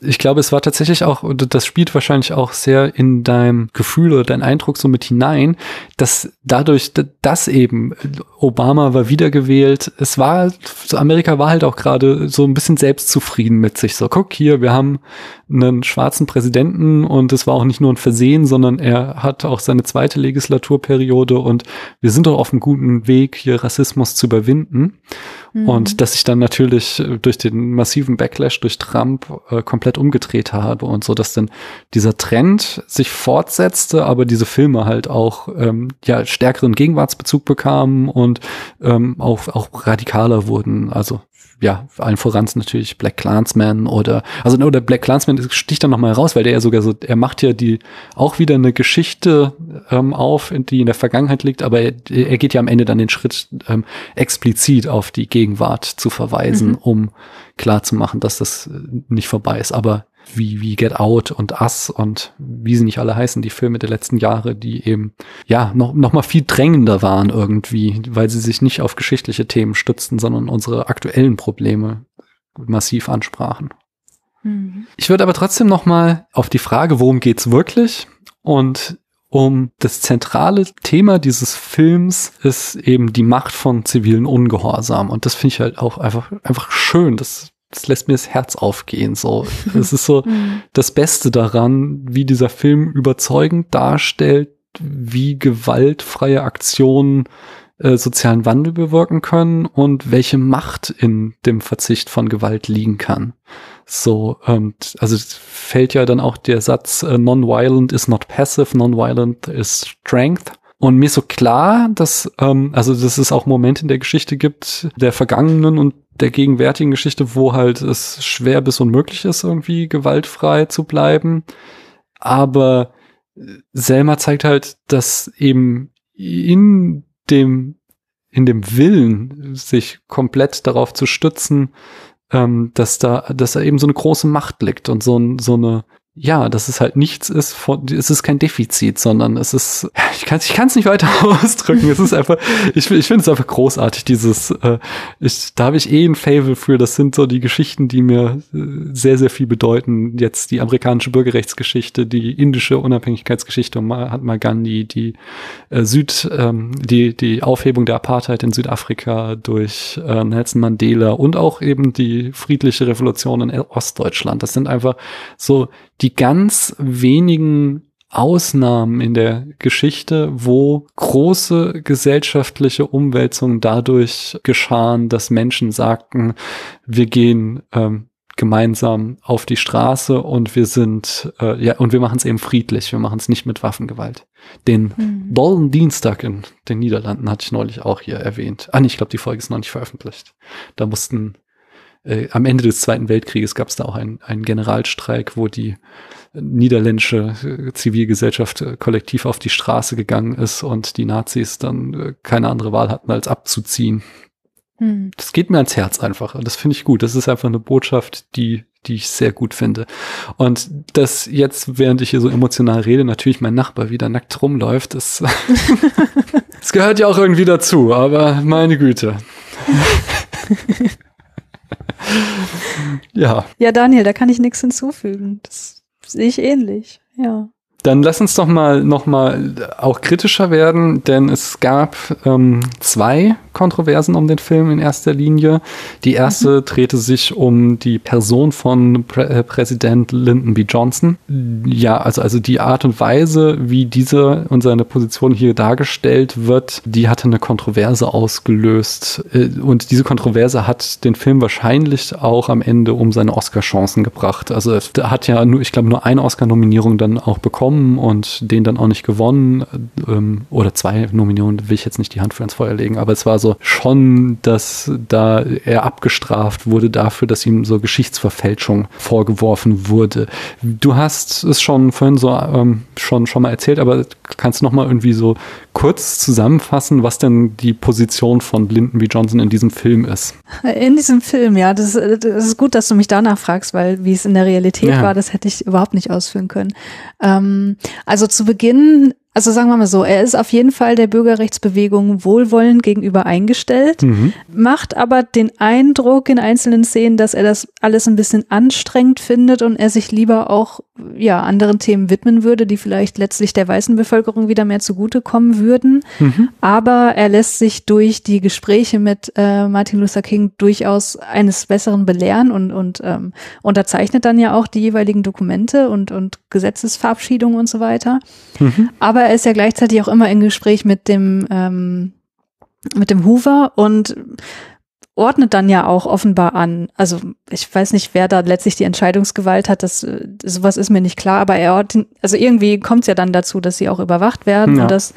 ich glaube, es war tatsächlich auch, und das spielt wahrscheinlich auch sehr in deinem Gefühl oder dein Eindruck so mit hinein, dass dadurch, dass eben Obama war wiedergewählt, es war, Amerika war halt auch gerade so ein bisschen selbstzufrieden mit sich. So, guck hier, wir haben einen schwarzen Präsidenten und es war auch nicht nur ein Versehen, sondern er hat auch seine zweite Legislaturperiode und wir sind doch auf einem guten Weg, hier Rassismus zu überwinden. Mhm. Und dass ich dann natürlich äh, durch den massiven Backlash durch Trump äh, komplett umgedreht habe und so, dass dann dieser Trend sich fortsetzte, aber diese Filme halt auch ähm, ja stärkeren Gegenwartsbezug bekamen und ähm, auch auch radikaler wurden. Also ja, allen voran natürlich Black Clansman oder, also oder Black Clansman sticht dann nochmal raus, weil der ja sogar so, er macht ja die auch wieder eine Geschichte ähm, auf, die in der Vergangenheit liegt, aber er, er geht ja am Ende dann den Schritt, ähm, explizit auf die Gegenwart zu verweisen, Mhm. um klarzumachen, dass das äh, nicht vorbei ist. Aber wie, wie Get Out und Us und wie sie nicht alle heißen, die Filme der letzten Jahre, die eben, ja, noch, noch mal viel drängender waren irgendwie, weil sie sich nicht auf geschichtliche Themen stützten, sondern unsere aktuellen Probleme massiv ansprachen. Mhm. Ich würde aber trotzdem noch mal auf die Frage, worum geht's wirklich? Und um das zentrale Thema dieses Films ist eben die Macht von zivilen Ungehorsam. Und das finde ich halt auch einfach, einfach schön. Das, das lässt mir das Herz aufgehen. So, <laughs> es ist so Mhm. das Beste daran, wie dieser Film überzeugend darstellt, wie gewaltfreie Aktionen äh, sozialen Wandel bewirken können und welche Macht in dem Verzicht von Gewalt liegen kann. So, und also es fällt ja dann auch der Satz, äh, non-violent is not passive, non-violent is strength. Und mir ist so klar, dass, ähm, also dass es auch Momente in der Geschichte gibt, der vergangenen und der gegenwärtigen Geschichte, wo halt es schwer bis unmöglich ist, irgendwie gewaltfrei zu bleiben. Aber Selma zeigt halt, dass eben in dem, in dem Willen, sich komplett darauf zu stützen, ähm, dass da, dass da eben so eine große Macht liegt und so, so eine, ja, dass es halt nichts ist, von, es ist kein Defizit, sondern es ist, <laughs> ich kann es ich kann's nicht weiter <laughs> ausdrücken. es ist einfach, ich, ich finde es einfach großartig, dieses, äh, ich, da habe ich eh ein Fable für, das sind so die Geschichten, die mir äh, sehr, sehr viel bedeuten. Jetzt die amerikanische Bürgerrechtsgeschichte, die indische Unabhängigkeitsgeschichte um Mahatma Gandhi, die äh, Süd, ähm, die, die Aufhebung der Apartheid in Südafrika durch äh, Nelson Mandela und auch eben die friedliche Revolution in Ostdeutschland. Das sind einfach so die ganz wenigen Ausnahmen in der Geschichte, wo große gesellschaftliche Umwälzungen dadurch geschahen, dass Menschen sagten, wir gehen ähm, gemeinsam auf die Straße und wir sind, äh, ja, und wir machen es eben friedlich, wir machen es nicht mit Waffengewalt. Den Mhm. Dollen Dienstag in den Niederlanden hatte ich neulich auch hier erwähnt. Ah, nee, ich glaube, die Folge ist noch nicht veröffentlicht. Da mussten äh, am Ende des Zweiten Weltkrieges gab es da auch einen, einen Generalstreik, wo die niederländische äh, Zivilgesellschaft äh, kollektiv auf die Straße gegangen ist und die Nazis dann äh, keine andere Wahl hatten, als abzuziehen. Hm. Das geht mir ans Herz einfach. Und das finde ich gut. Das ist einfach eine Botschaft, die, die ich sehr gut finde. Und dass jetzt, während ich hier so emotional rede, natürlich mein Nachbar wieder nackt rumläuft, das, <laughs> <laughs> das gehört ja auch irgendwie dazu, aber meine Güte. <laughs> <laughs> ja. Ja, Daniel, da kann ich nichts hinzufügen. Das sehe ich ähnlich, ja. Dann lass uns doch mal noch mal auch kritischer werden, denn es gab ähm, zwei Kontroversen um den Film in erster Linie. Die erste mhm. drehte sich um die Person von Prä äh, Präsident Lyndon B. Johnson. Ja, also, also die Art und Weise, wie diese und seine Position hier dargestellt wird, die hatte eine Kontroverse ausgelöst. Äh, und diese Kontroverse hat den Film wahrscheinlich auch am Ende um seine Oscar-Chancen gebracht. Also er hat ja nur, ich glaube, nur eine Oscar-Nominierung dann auch bekommen und den dann auch nicht gewonnen. Ähm, oder zwei Nominierungen, will ich jetzt nicht die Hand für ins Feuer legen, aber es war so schon, dass da er abgestraft wurde dafür, dass ihm so Geschichtsverfälschung vorgeworfen wurde. Du hast es schon vorhin so ähm, schon, schon mal erzählt, aber kannst du noch mal irgendwie so kurz zusammenfassen, was denn die Position von Lyndon B. Johnson in diesem Film ist? In diesem Film, ja, das, das ist gut, dass du mich danach fragst, weil wie es in der Realität ja. war, das hätte ich überhaupt nicht ausführen können. Ähm, also zu Beginn also sagen wir mal so, er ist auf jeden Fall der Bürgerrechtsbewegung wohlwollend gegenüber eingestellt, mhm. macht aber den Eindruck in einzelnen Szenen, dass er das alles ein bisschen anstrengend findet und er sich lieber auch ja anderen Themen widmen würde, die vielleicht letztlich der weißen Bevölkerung wieder mehr zugutekommen würden. Mhm. Aber er lässt sich durch die Gespräche mit äh, Martin Luther King durchaus eines Besseren belehren und, und ähm, unterzeichnet dann ja auch die jeweiligen Dokumente und, und Gesetzesverabschiedungen und so weiter. Mhm. Aber er ist ja gleichzeitig auch immer in Gespräch mit dem, ähm, mit dem Hoover und ordnet dann ja auch offenbar an. Also ich weiß nicht, wer da letztlich die Entscheidungsgewalt hat, das sowas ist mir nicht klar, aber er ordnet, also irgendwie kommt es ja dann dazu, dass sie auch überwacht werden ja. und dass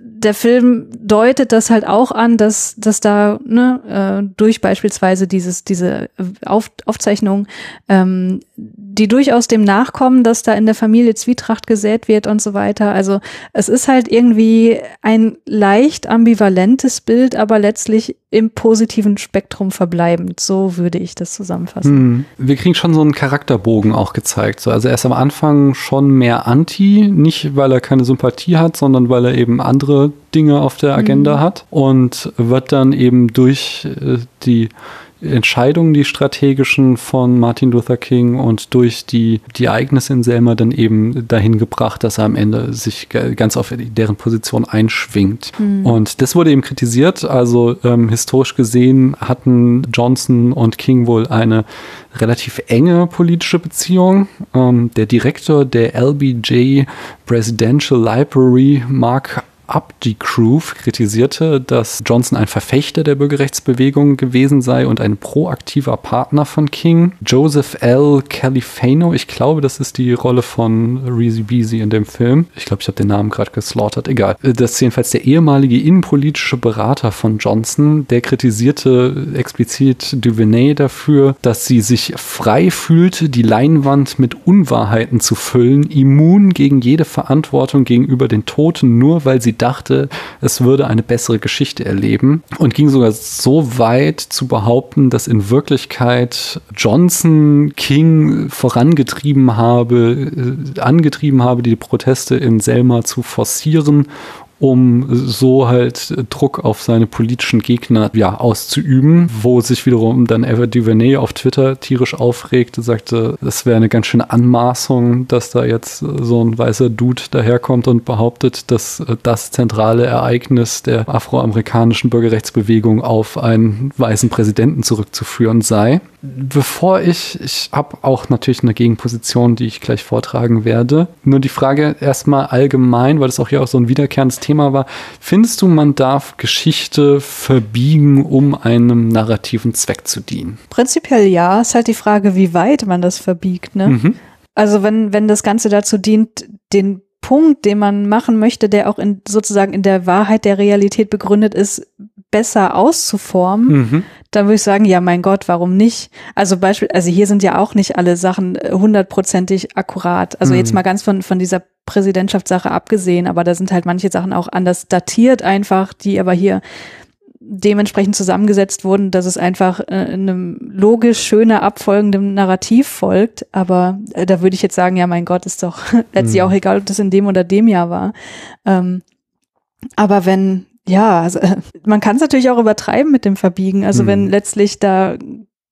der Film deutet das halt auch an, dass, dass da ne, äh, durch beispielsweise dieses, diese Auf, Aufzeichnung, ähm, die durchaus dem nachkommen, dass da in der Familie Zwietracht gesät wird und so weiter. Also es ist halt irgendwie ein leicht ambivalentes Bild, aber letztlich im positiven Spektrum verbleibend. So würde ich das zusammenfassen. Hm. Wir kriegen schon so einen Charakterbogen auch gezeigt. So, also er ist am Anfang schon mehr anti, nicht weil er keine Sympathie hat, sondern weil er eben eben andere Dinge auf der Agenda mhm. hat und wird dann eben durch äh, die Entscheidungen, die strategischen von Martin Luther King und durch die, die Ereignisse in Selma dann eben dahin gebracht, dass er am Ende sich ganz auf deren Position einschwingt. Mhm. Und das wurde eben kritisiert. Also ähm, historisch gesehen hatten Johnson und King wohl eine relativ enge politische Beziehung. Ähm, der Direktor der LBJ Presidential Library, Mark Abdi-Groove kritisierte, dass Johnson ein Verfechter der Bürgerrechtsbewegung gewesen sei und ein proaktiver Partner von King. Joseph L. Califano, ich glaube, das ist die Rolle von Reezy Beasy in dem Film. Ich glaube, ich habe den Namen gerade geslaughtert. Egal. Das ist jedenfalls der ehemalige innenpolitische Berater von Johnson. Der kritisierte explizit Duvenet dafür, dass sie sich frei fühlte, die Leinwand mit Unwahrheiten zu füllen, immun gegen jede Verantwortung gegenüber den Toten, nur weil sie dachte, es würde eine bessere Geschichte erleben und ging sogar so weit zu behaupten, dass in Wirklichkeit Johnson King vorangetrieben habe, äh, angetrieben habe, die Proteste in Selma zu forcieren um so halt Druck auf seine politischen Gegner ja, auszuüben, wo sich wiederum dann Eva DuVernay auf Twitter tierisch aufregte, sagte, es wäre eine ganz schöne Anmaßung, dass da jetzt so ein weißer Dude daherkommt und behauptet, dass das zentrale Ereignis der afroamerikanischen Bürgerrechtsbewegung auf einen weißen Präsidenten zurückzuführen sei. Bevor ich, ich habe auch natürlich eine Gegenposition, die ich gleich vortragen werde. Nur die Frage erstmal allgemein, weil das auch hier auch so ein wiederkehrendes Thema war. Findest du, man darf Geschichte verbiegen, um einem narrativen Zweck zu dienen? Prinzipiell ja. Ist halt die Frage, wie weit man das verbiegt. Ne? Mhm. Also wenn, wenn das Ganze dazu dient, den Punkt, den man machen möchte, der auch in, sozusagen in der Wahrheit der Realität begründet ist, besser auszuformen, mhm dann würde ich sagen, ja, mein Gott, warum nicht? Also Beispiel, also hier sind ja auch nicht alle Sachen äh, hundertprozentig akkurat. Also mhm. jetzt mal ganz von, von dieser Präsidentschaftssache abgesehen, aber da sind halt manche Sachen auch anders datiert einfach, die aber hier dementsprechend zusammengesetzt wurden, dass es einfach äh, einem logisch schöner abfolgendem Narrativ folgt. Aber äh, da würde ich jetzt sagen, ja, mein Gott, ist doch <laughs> letztlich mhm. auch egal, ob das in dem oder dem Jahr war. Ähm, aber wenn, ja, also, man kann es natürlich auch übertreiben mit dem Verbiegen. Also mhm. wenn letztlich da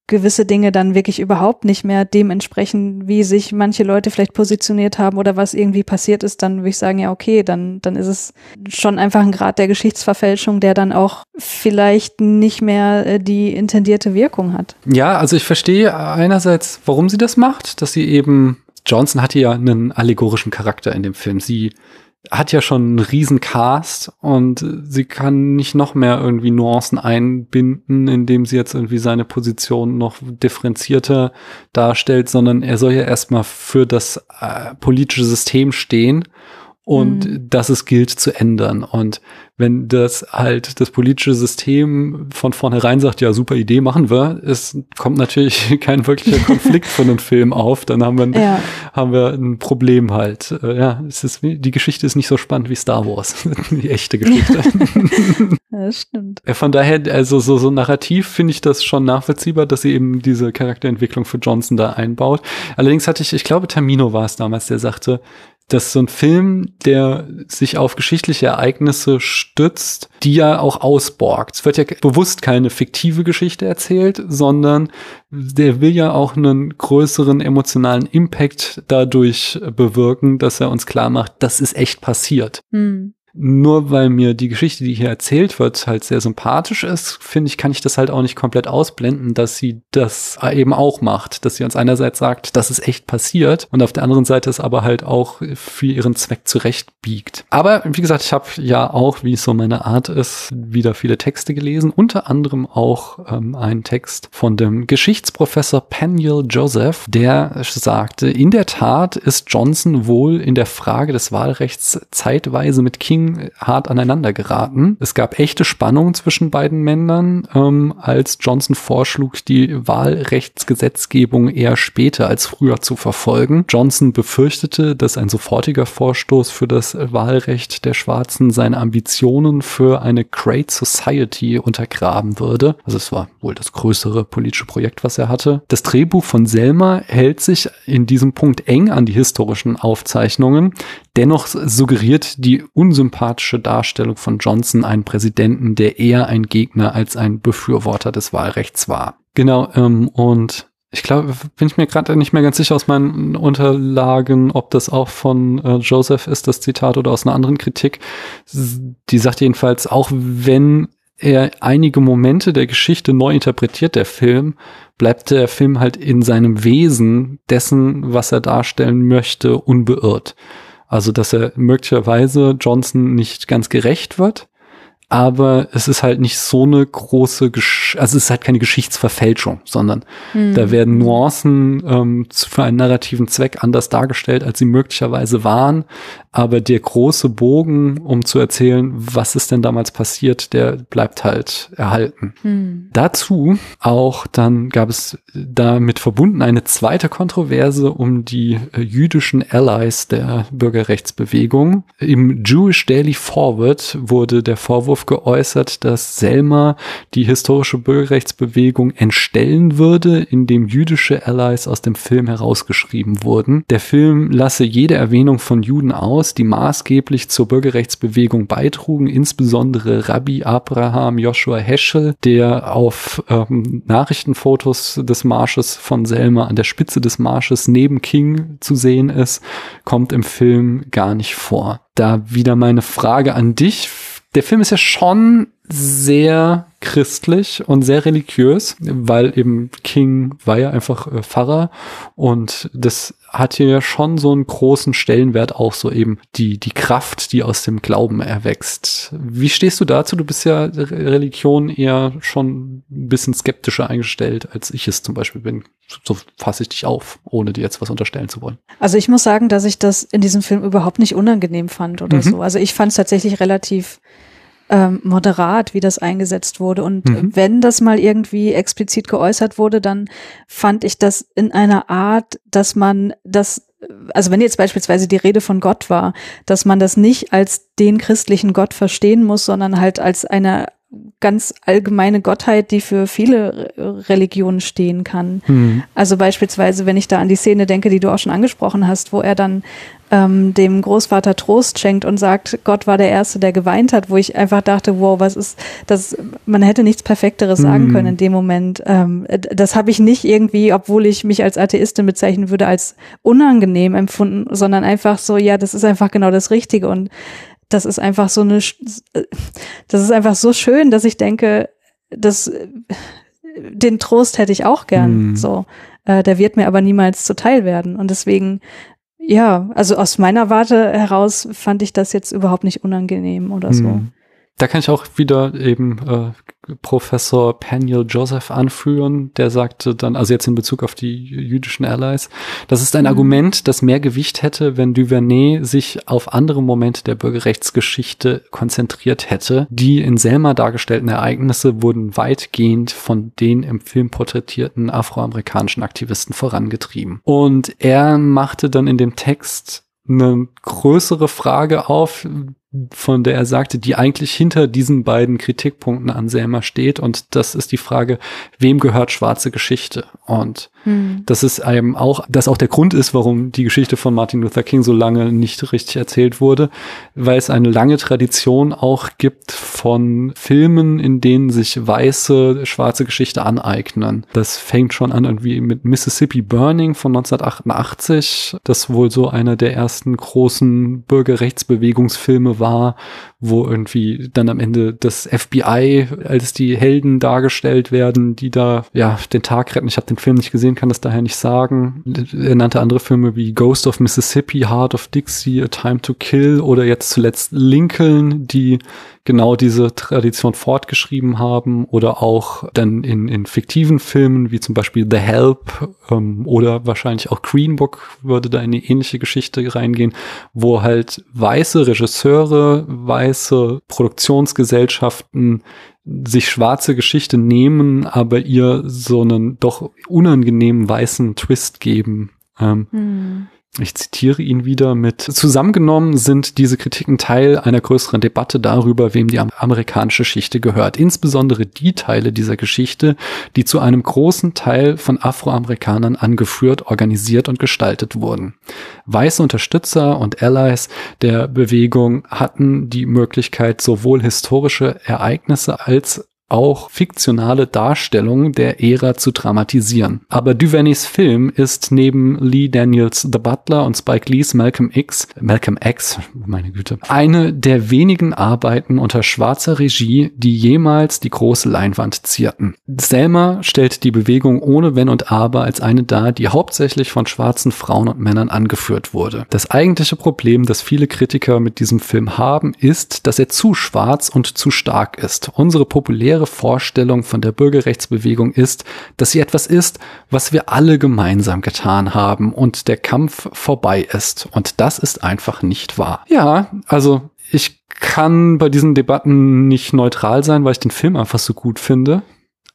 gewisse Dinge dann wirklich überhaupt nicht mehr dem entsprechen, wie sich manche Leute vielleicht positioniert haben oder was irgendwie passiert ist, dann würde ich sagen, ja, okay, dann, dann ist es schon einfach ein Grad der Geschichtsverfälschung, der dann auch vielleicht nicht mehr äh, die intendierte Wirkung hat. Ja, also ich verstehe einerseits, warum sie das macht, dass sie eben Johnson hatte ja einen allegorischen Charakter in dem Film. Sie hat ja schon einen riesen Cast und sie kann nicht noch mehr irgendwie Nuancen einbinden, indem sie jetzt irgendwie seine Position noch differenzierter darstellt, sondern er soll ja erstmal für das äh, politische System stehen und mhm. dass es gilt zu ändern. Und wenn das halt das politische System von vornherein sagt, ja, super Idee, machen wir, es kommt natürlich <laughs> kein wirklicher Konflikt von einem Film auf, dann haben wir, ja. haben wir ein Problem halt. Äh, ja, es ist, die Geschichte ist nicht so spannend wie Star Wars, <laughs> die echte Geschichte. <laughs> das stimmt. Von daher, also so, so narrativ finde ich das schon nachvollziehbar, dass sie eben diese Charakterentwicklung für Johnson da einbaut. Allerdings hatte ich, ich glaube, Tamino war es damals, der sagte, dass so ein Film, der sich auf geschichtliche Ereignisse stützt, die ja auch ausborgt. Es wird ja bewusst keine fiktive Geschichte erzählt, sondern der will ja auch einen größeren emotionalen Impact dadurch bewirken, dass er uns klar macht, das ist echt passiert. Hm nur weil mir die Geschichte, die hier erzählt wird, halt sehr sympathisch ist, finde ich, kann ich das halt auch nicht komplett ausblenden, dass sie das eben auch macht, dass sie uns einerseits sagt, das ist echt passiert und auf der anderen Seite es aber halt auch für ihren Zweck zurechtbiegt. Aber wie gesagt, ich habe ja auch, wie es so meine Art ist, wieder viele Texte gelesen, unter anderem auch ähm, einen Text von dem Geschichtsprofessor Peniel Joseph, der sagte, in der Tat ist Johnson wohl in der Frage des Wahlrechts zeitweise mit King King hart aneinander geraten. Es gab echte Spannungen zwischen beiden Männern, ähm, als Johnson vorschlug, die Wahlrechtsgesetzgebung eher später als früher zu verfolgen. Johnson befürchtete, dass ein sofortiger Vorstoß für das Wahlrecht der Schwarzen seine Ambitionen für eine Great Society untergraben würde. Also es war wohl das größere politische Projekt, was er hatte. Das Drehbuch von Selma hält sich in diesem Punkt eng an die historischen Aufzeichnungen. Dennoch suggeriert die unsympathische Darstellung von Johnson einen Präsidenten, der eher ein Gegner als ein Befürworter des Wahlrechts war. Genau, ähm, und ich glaube, bin ich mir gerade nicht mehr ganz sicher aus meinen Unterlagen, ob das auch von äh, Joseph ist, das Zitat, oder aus einer anderen Kritik. Die sagt jedenfalls, auch wenn er einige Momente der Geschichte neu interpretiert, der Film, bleibt der Film halt in seinem Wesen dessen, was er darstellen möchte, unbeirrt. Also, dass er möglicherweise Johnson nicht ganz gerecht wird, aber es ist halt nicht so eine große, Gesch also es ist halt keine Geschichtsverfälschung, sondern mhm. da werden Nuancen ähm, für einen narrativen Zweck anders dargestellt, als sie möglicherweise waren. Aber der große Bogen, um zu erzählen, was ist denn damals passiert, der bleibt halt erhalten. Mhm. Dazu auch dann gab es damit verbunden eine zweite Kontroverse um die äh, jüdischen Allies der Bürgerrechtsbewegung. Im Jewish Daily Forward wurde der Vorwurf geäußert, dass Selma die historische Bürgerrechtsbewegung entstellen würde, indem jüdische Allies aus dem Film herausgeschrieben wurden. Der Film lasse jede Erwähnung von Juden aus, die maßgeblich zur Bürgerrechtsbewegung beitrugen, insbesondere Rabbi Abraham Joshua Heschel, der auf ähm, Nachrichtenfotos des Marsches von Selma an der Spitze des Marsches neben King zu sehen ist, kommt im Film gar nicht vor. Da wieder meine Frage an dich der Film ist ja schon sehr christlich und sehr religiös, weil eben King war ja einfach äh, Pfarrer und das hat hier ja schon so einen großen Stellenwert, auch so eben die, die Kraft, die aus dem Glauben erwächst. Wie stehst du dazu? Du bist ja Religion eher schon ein bisschen skeptischer eingestellt, als ich es zum Beispiel bin. So fasse ich dich auf, ohne dir jetzt was unterstellen zu wollen. Also ich muss sagen, dass ich das in diesem Film überhaupt nicht unangenehm fand oder mhm. so. Also ich fand es tatsächlich relativ ähm, moderat, wie das eingesetzt wurde. Und Mhm. wenn das mal irgendwie explizit geäußert wurde, dann fand ich das in einer Art, dass man das, also wenn jetzt beispielsweise die Rede von Gott war, dass man das nicht als den christlichen Gott verstehen muss, sondern halt als eine ganz allgemeine Gottheit, die für viele Re- Religionen stehen kann. Hm. Also beispielsweise, wenn ich da an die Szene denke, die du auch schon angesprochen hast, wo er dann ähm, dem Großvater Trost schenkt und sagt, Gott war der Erste, der geweint hat, wo ich einfach dachte, wow, was ist das? Man hätte nichts Perfekteres sagen Mhm. können in dem Moment. Ähm, äh, das habe ich nicht irgendwie, obwohl ich mich als Atheistin bezeichnen würde, als unangenehm empfunden, sondern einfach so, ja, das ist einfach genau das Richtige und das ist einfach so eine, das ist einfach so schön, dass ich denke, dass äh, den Trost hätte ich auch gern. Mhm. So, äh, der wird mir aber niemals zuteil werden. Und deswegen, ja, also aus meiner Warte heraus fand ich das jetzt überhaupt nicht unangenehm oder so. Hm. Da kann ich auch wieder eben äh, Professor Paniel Joseph anführen, der sagte dann, also jetzt in Bezug auf die jüdischen Allies, das ist ein Mhm. Argument, das mehr Gewicht hätte, wenn Duvernay sich auf andere Momente der Bürgerrechtsgeschichte konzentriert hätte. Die in Selma dargestellten Ereignisse wurden weitgehend von den im Film porträtierten afroamerikanischen Aktivisten vorangetrieben. Und er machte dann in dem Text eine größere Frage auf, von der er sagte, die eigentlich hinter diesen beiden Kritikpunkten an Selma steht. Und das ist die Frage, wem gehört schwarze Geschichte? Und Hm. das ist einem auch, das auch der Grund ist, warum die Geschichte von Martin Luther King so lange nicht richtig erzählt wurde, weil es eine lange Tradition auch gibt von Filmen, in denen sich weiße, schwarze Geschichte aneignen. Das fängt schon an irgendwie mit Mississippi Burning von 1988, das wohl so einer der ersten großen Bürgerrechtsbewegungsfilme war, wo irgendwie dann am Ende das FBI als die Helden dargestellt werden, die da ja den Tag retten. Ich habe den Film nicht gesehen, kann das daher nicht sagen. Er nannte andere Filme wie Ghost of Mississippi, Heart of Dixie, A Time to Kill oder jetzt zuletzt Lincoln, die genau diese Tradition fortgeschrieben haben oder auch dann in, in fiktiven Filmen wie zum Beispiel The Help ähm, oder wahrscheinlich auch Green Book würde da in eine ähnliche Geschichte reingehen, wo halt weiße Regisseure, weiße Produktionsgesellschaften sich schwarze Geschichte nehmen, aber ihr so einen doch unangenehmen weißen Twist geben. Ähm, Hm. Ich zitiere ihn wieder mit, zusammengenommen sind diese Kritiken Teil einer größeren Debatte darüber, wem die am- amerikanische Geschichte gehört. Insbesondere die Teile dieser Geschichte, die zu einem großen Teil von Afroamerikanern angeführt, organisiert und gestaltet wurden. Weiße Unterstützer und Allies der Bewegung hatten die Möglichkeit, sowohl historische Ereignisse als auch fiktionale Darstellungen der Ära zu dramatisieren. Aber Duvernays Film ist neben Lee Daniels The Butler und Spike Lees Malcolm X, Malcolm X, meine Güte, eine der wenigen Arbeiten unter schwarzer Regie, die jemals die große Leinwand zierten. Selma stellt die Bewegung ohne Wenn und Aber als eine dar, die hauptsächlich von schwarzen Frauen und Männern angeführt wurde. Das eigentliche Problem, das viele Kritiker mit diesem Film haben, ist, dass er zu schwarz und zu stark ist. Unsere populäre Vorstellung von der Bürgerrechtsbewegung ist, dass sie etwas ist, was wir alle gemeinsam getan haben und der Kampf vorbei ist. Und das ist einfach nicht wahr. Ja, also ich kann bei diesen Debatten nicht neutral sein, weil ich den Film einfach so gut finde.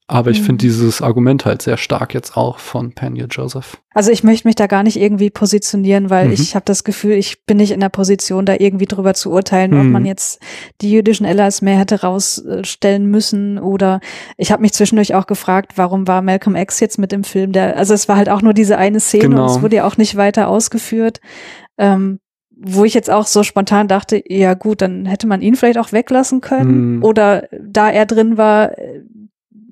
Aber ich Mhm. finde dieses Argument halt sehr stark jetzt auch von Panya Joseph. Also ich möchte mich da gar nicht irgendwie positionieren, weil Mhm. ich habe das Gefühl, ich bin nicht in der Position, da irgendwie drüber zu urteilen, ob Mhm. man jetzt die jüdischen Allies mehr hätte rausstellen müssen oder ich habe mich zwischendurch auch gefragt, warum war Malcolm X jetzt mit im Film? Der, also es war halt auch nur diese eine Szene Genau. und es wurde ja auch nicht weiter ausgeführt. Ähm, wo ich jetzt auch so spontan dachte, ja gut, dann hätte man ihn vielleicht auch weglassen können Mhm. oder da er drin war,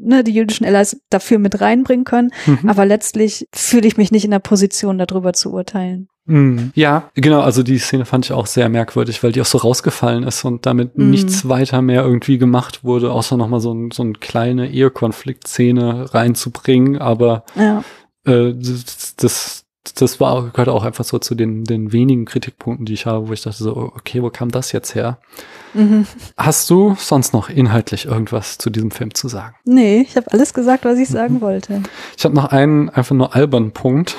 ne, die jüdischen Allies dafür mit reinbringen können. Mhm. Aber letztlich fühle ich mich nicht in der Position, darüber zu urteilen. Mhm. Ja, genau, also die Szene fand ich auch sehr merkwürdig, weil die auch so rausgefallen ist und damit Mhm. nichts weiter mehr irgendwie gemacht wurde, außer nochmal so, ein, so eine kleine Ehekonfliktszene reinzubringen, aber Ja. äh, das, das, das war auch, gehört auch einfach so zu den, den wenigen Kritikpunkten, die ich habe, wo ich dachte so, okay, wo kam das jetzt her? Mhm. Hast du sonst noch inhaltlich irgendwas zu diesem Film zu sagen? Nee, ich habe alles gesagt, was ich Mhm. sagen wollte. Ich habe noch einen einfach nur albernen Punkt.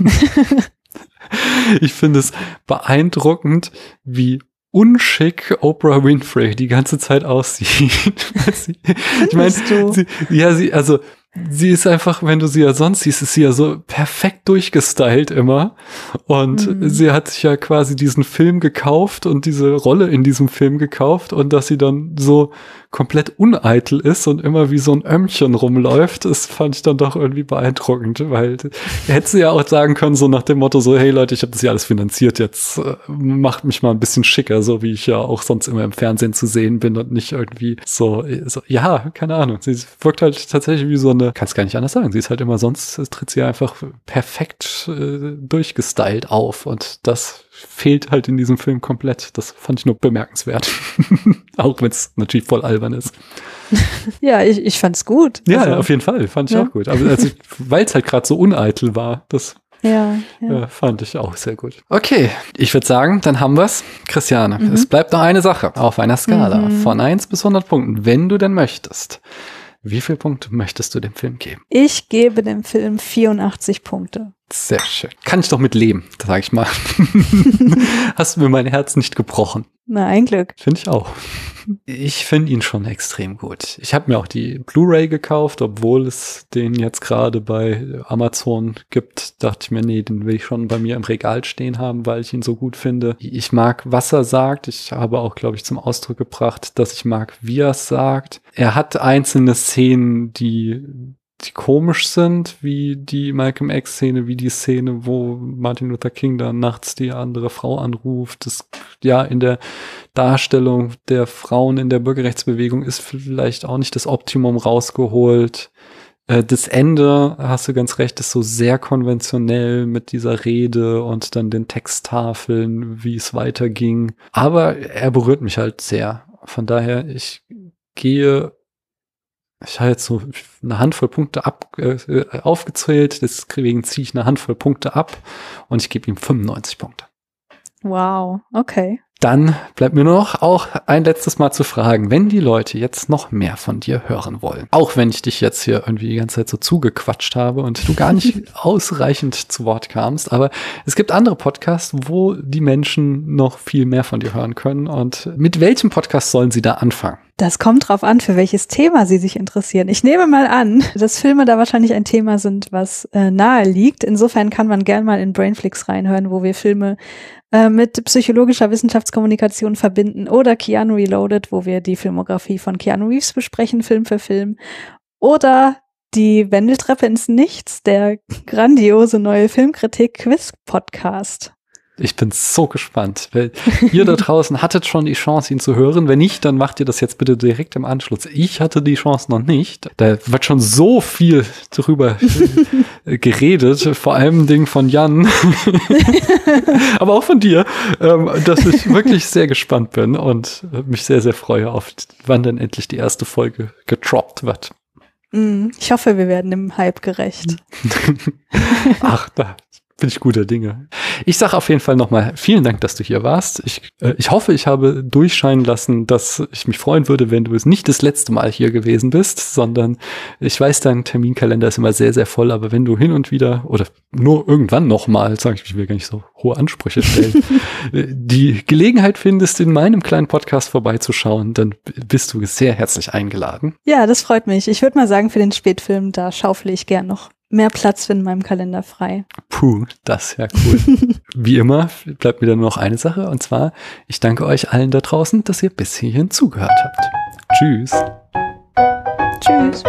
<laughs> ich finde es beeindruckend, wie unschick Oprah Winfrey die ganze Zeit aussieht. <laughs> ich meine, sie, ja, sie, also sie ist einfach, wenn du sie ja sonst siehst, ist sie ja so perfekt durchgestylt immer. Und mhm. sie hat sich ja quasi diesen Film gekauft und diese Rolle in diesem Film gekauft und dass sie dann so komplett uneitel ist und immer wie so ein Ömmchen rumläuft, das fand ich dann doch irgendwie beeindruckend, weil hätte sie ja auch sagen können, so nach dem Motto so, hey Leute, ich habe das ja alles finanziert, jetzt äh, macht mich mal ein bisschen schicker, so wie ich ja auch sonst immer im Fernsehen zu sehen bin und nicht irgendwie so, so ja, keine Ahnung. Sie wirkt halt tatsächlich wie so eine, kann es gar nicht anders sagen, sie ist halt immer sonst, tritt sie einfach perfekt äh, durchgestylt auf und das fehlt halt in diesem Film komplett. Das fand ich nur bemerkenswert. <laughs> auch wenn es natürlich voll albern ist. <laughs> ja, ich, ich fand's gut. Ja, also, auf jeden Fall. Fand ich ja. auch gut. Aber also, weil es halt gerade so uneitel war, das ja, ja. Äh, fand ich auch sehr gut. Okay, ich würde sagen, dann haben wir's. Christiane, mhm. es bleibt noch eine Sache auf einer Skala mhm. von 1 bis 100 Punkten, wenn du denn möchtest. Wie viele Punkte möchtest du dem Film geben? Ich gebe dem Film 84 Punkte. Sehr schön. Kann ich doch mit leben, sag ich mal. <laughs> Hast du mir mein Herz nicht gebrochen. Na, ein Glück. Finde ich auch. Ich finde ihn schon extrem gut. Ich habe mir auch die Blu-ray gekauft, obwohl es den jetzt gerade bei Amazon gibt. Dachte ich mir, nee, den will ich schon bei mir im Regal stehen haben, weil ich ihn so gut finde. Ich mag, was er sagt. Ich habe auch, glaube ich, zum Ausdruck gebracht, dass ich mag, wie er es sagt. Er hat einzelne Szenen, die die komisch sind, wie die Malcolm X-Szene, wie die Szene, wo Martin Luther King dann nachts die andere Frau anruft. Das, ja, in der Darstellung der Frauen in der Bürgerrechtsbewegung ist vielleicht auch nicht das Optimum rausgeholt. Äh, das Ende, hast du ganz recht, ist so sehr konventionell mit dieser Rede und dann den Texttafeln, wie es weiterging. Aber er berührt mich halt sehr. Von daher, ich gehe ich habe jetzt so eine Handvoll Punkte ab, äh, aufgezählt, deswegen ziehe ich eine Handvoll Punkte ab und ich gebe ihm 95 Punkte. Wow, okay. Dann bleibt mir nur noch auch ein letztes Mal zu fragen, wenn die Leute jetzt noch mehr von dir hören wollen, auch wenn ich dich jetzt hier irgendwie die ganze Zeit so zugequatscht habe und du gar nicht <laughs> ausreichend zu Wort kamst, aber es gibt andere Podcasts, wo die Menschen noch viel mehr von dir hören können und mit welchem Podcast sollen sie da anfangen? Das kommt drauf an, für welches Thema Sie sich interessieren. Ich nehme mal an, dass Filme da wahrscheinlich ein Thema sind, was äh, nahe liegt. Insofern kann man gern mal in Brainflix reinhören, wo wir Filme äh, mit psychologischer Wissenschaftskommunikation verbinden oder Keanu Reloaded, wo wir die Filmografie von Keanu Reeves besprechen, Film für Film. Oder die Wendeltreppe ins Nichts, der grandiose neue Filmkritik-Quiz-Podcast. Ich bin so gespannt, weil ihr da <laughs> draußen hattet schon die Chance, ihn zu hören. Wenn nicht, dann macht ihr das jetzt bitte direkt im Anschluss. Ich hatte die Chance noch nicht. Da wird schon so viel drüber <laughs> geredet, vor allem Ding von Jan, <laughs> aber auch von dir, ähm, dass ich wirklich sehr gespannt bin und mich sehr, sehr freue auf, wann denn endlich die erste Folge getroppt wird. Mm, ich hoffe, wir werden dem Hype gerecht. Ach, da bin ich guter Dinge. Ich sage auf jeden Fall nochmal vielen Dank, dass du hier warst. Ich, äh, ich hoffe, ich habe durchscheinen lassen, dass ich mich freuen würde, wenn du es nicht das letzte Mal hier gewesen bist, sondern ich weiß, dein Terminkalender ist immer sehr, sehr voll, aber wenn du hin und wieder oder nur irgendwann nochmal, sage ich, ich will gar nicht so hohe Ansprüche stellen, <laughs> die Gelegenheit findest, in meinem kleinen Podcast vorbeizuschauen, dann bist du sehr herzlich eingeladen. Ja, das freut mich. Ich würde mal sagen, für den Spätfilm, da schaufle ich gern noch mehr Platz in meinem Kalender frei. Puh, das ist ja cool. <laughs> Wie immer bleibt mir dann noch eine Sache und zwar, ich danke euch allen da draußen, dass ihr bis hierhin zugehört habt. Tschüss. Tschüss.